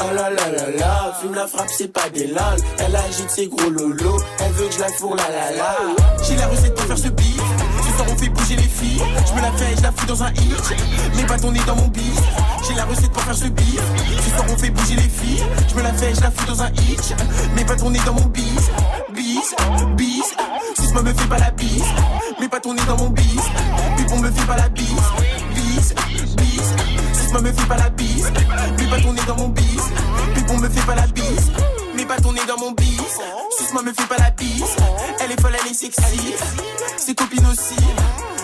Oh la la la la, fume la frappe, c'est pas des lol. Elle agite ses gros lolos, elle veut que je la fourre la la la. J'ai la recette pour faire ce beat. Filles. Je me la fais et je la fous dans un hit. Pas ton nez dans mon beat. J'ai la recette pour faire ce beat. Ce soir on fait bouger les filles. Je me la fais et je la fous dans un hit. Pas ton nez dans mon beat. Bis, bis. Si me fait pas la bise. Pas ton nez dans mon bis. Puis on me fait pas la bise. Bis, bis. Si me fait pas la bise. Pas ton nez dans mon bis. Puis on me fait pas la bise. Pas ton nez dans mon bis. Si me fait pas la bise. Elle est folle, elle est sexy. Ses copines aussi.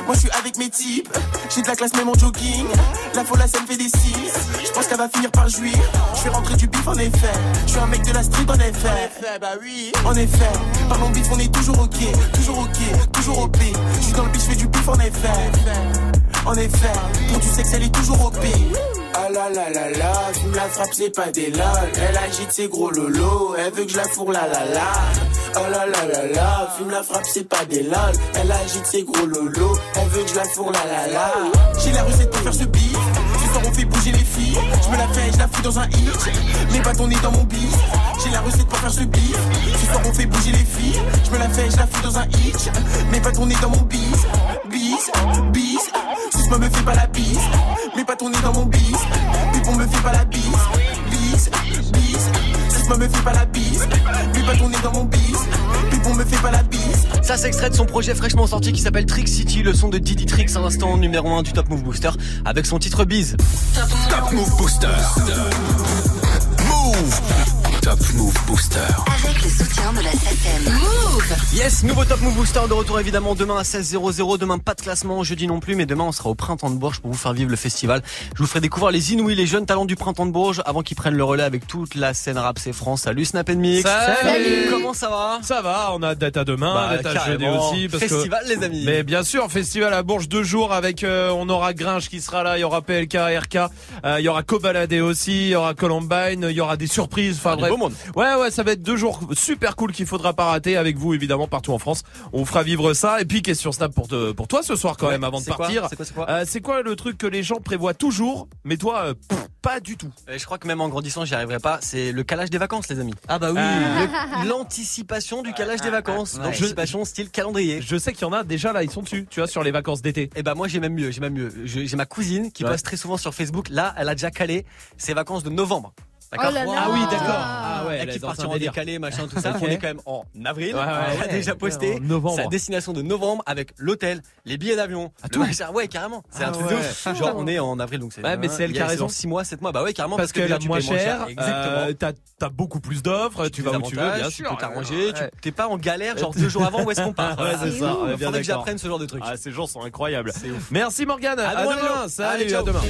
Moi je suis avec mes types, j'ai de la classe même en jogging. La folle ça me fait des six. Je pense qu'elle va finir par jouir. Je vais rentrer du bif en effet. Je suis un mec de la street en effet. En effet, bah oui. En effet, parlons bif, on est toujours ok, toujours ok, toujours OP. Je suis dans le bif, je fais du bif en effet. En effet, pour du sexe elle est toujours OP. Ah la la la la, fume la frappe c'est pas des lol. Elle agite ses gros lolos, elle veut que je la fourre la la la. Oh la la la la, fume la frappe c'est pas des lol. Elle agite ses gros lolos, elle veut que je la fourre la la la. J'ai la recette pour faire ce beat, ce soir on fait bouger les filles. Je me la fais je la fous dans un hit. Pas ton nez dans mon beat, j'ai la recette pour faire ce beat. Ce soir on fait bouger les filles, je me la fais je la fous dans un hit. Pas ton nez dans mon bis, bis me fais pas la bise, mets pas ton nez dans mon beat puis on me fait pas la bise, bise, bise. Si me fait pas la bise, puis pas tourner dans mon bise, puis on me fait pas la bise. Ça s'extrait de son projet fraîchement sorti qui s'appelle Trick City, le son de Diddy Tricks, à l'instant numéro 1 du Top Move Booster, avec son titre Bise. Top Move Booster. Move. Top Move Booster. Avec le soutien de la SACEM. Move Yes, nouveau Top Move Booster de retour évidemment demain à 16h00. Demain pas de classement, jeudi non plus, mais demain on sera au printemps de Bourges pour vous faire vivre le festival. Je vous ferai découvrir les Inouïs, les jeunes talents du printemps de Bourges avant qu'ils prennent le relais avec toute la scène rap c'est France. Salut Snap Mix. Salut. Comment ça va? Ça va, on a date à demain, Bah, date à jeudi aussi. Parce Festival, que... les amis. Mais bien sûr, festival à Bourges deux jours avec, euh, on aura Gringe qui sera là, il y aura PLK, RK, euh, il y aura Cobaladé aussi, il y aura Columbine, il y aura des surprises. Enfin Ah, bref. Beau monde. Ouais, ouais, ça va être deux jours super cool qu'il faudra pas rater avec vous évidemment partout en France. On vous fera vivre ça. Et puis question Snap pour te, pour toi ce soir quand Ouais, même avant de partir? C'est quoi, c'est quoi Euh, c'est quoi le truc que les gens prévoient toujours, mais toi euh, pff, pas du tout? Et je crois que même en grandissant, j'y arriverai pas. C'est le calage des vacances, les amis. Ah bah oui. L'anticipation du calage des vacances. Ouais. L'anticipation style calendrier. Je sais qu'il y en a déjà là, ils sont dessus, tu vois, sur les vacances d'été. Et bah moi j'ai même mieux, j'ai même mieux. J'ai ma cousine qui Ouais. poste très souvent sur Facebook. Là, elle a déjà calé ses vacances de novembre. D'accord Oh là là. Ah oui, d'accord. Ah ouais, qui partir en décalé, machin, tout ça. On est quand même en avril. Ouais, ouais, elle a ouais. déjà posté sa destination de novembre avec l'hôtel, les billets d'avion. le tout machin. Ouais, carrément. C'est Ah un truc ouais. de ouf. Genre on est en avril donc c'est. Ouais, mais c'est elle il qui a raison. 6 mois, 7 mois. Bah ouais, carrément. Parce, que est tu moins payes cher, Exactement. euh, t'as beaucoup plus d'offres, tu vas où tu veux, bien Tu sûr. peux t'arranger, tu t'es pas en galère, genre deux jours avant, où est-ce qu'on part? *laughs* Ouais, c'est ça. on bien Faudrait que j'apprenne ce genre de truc. Ah, ces jours sont incroyables. Merci Morgane. À demain. Salut, à demain.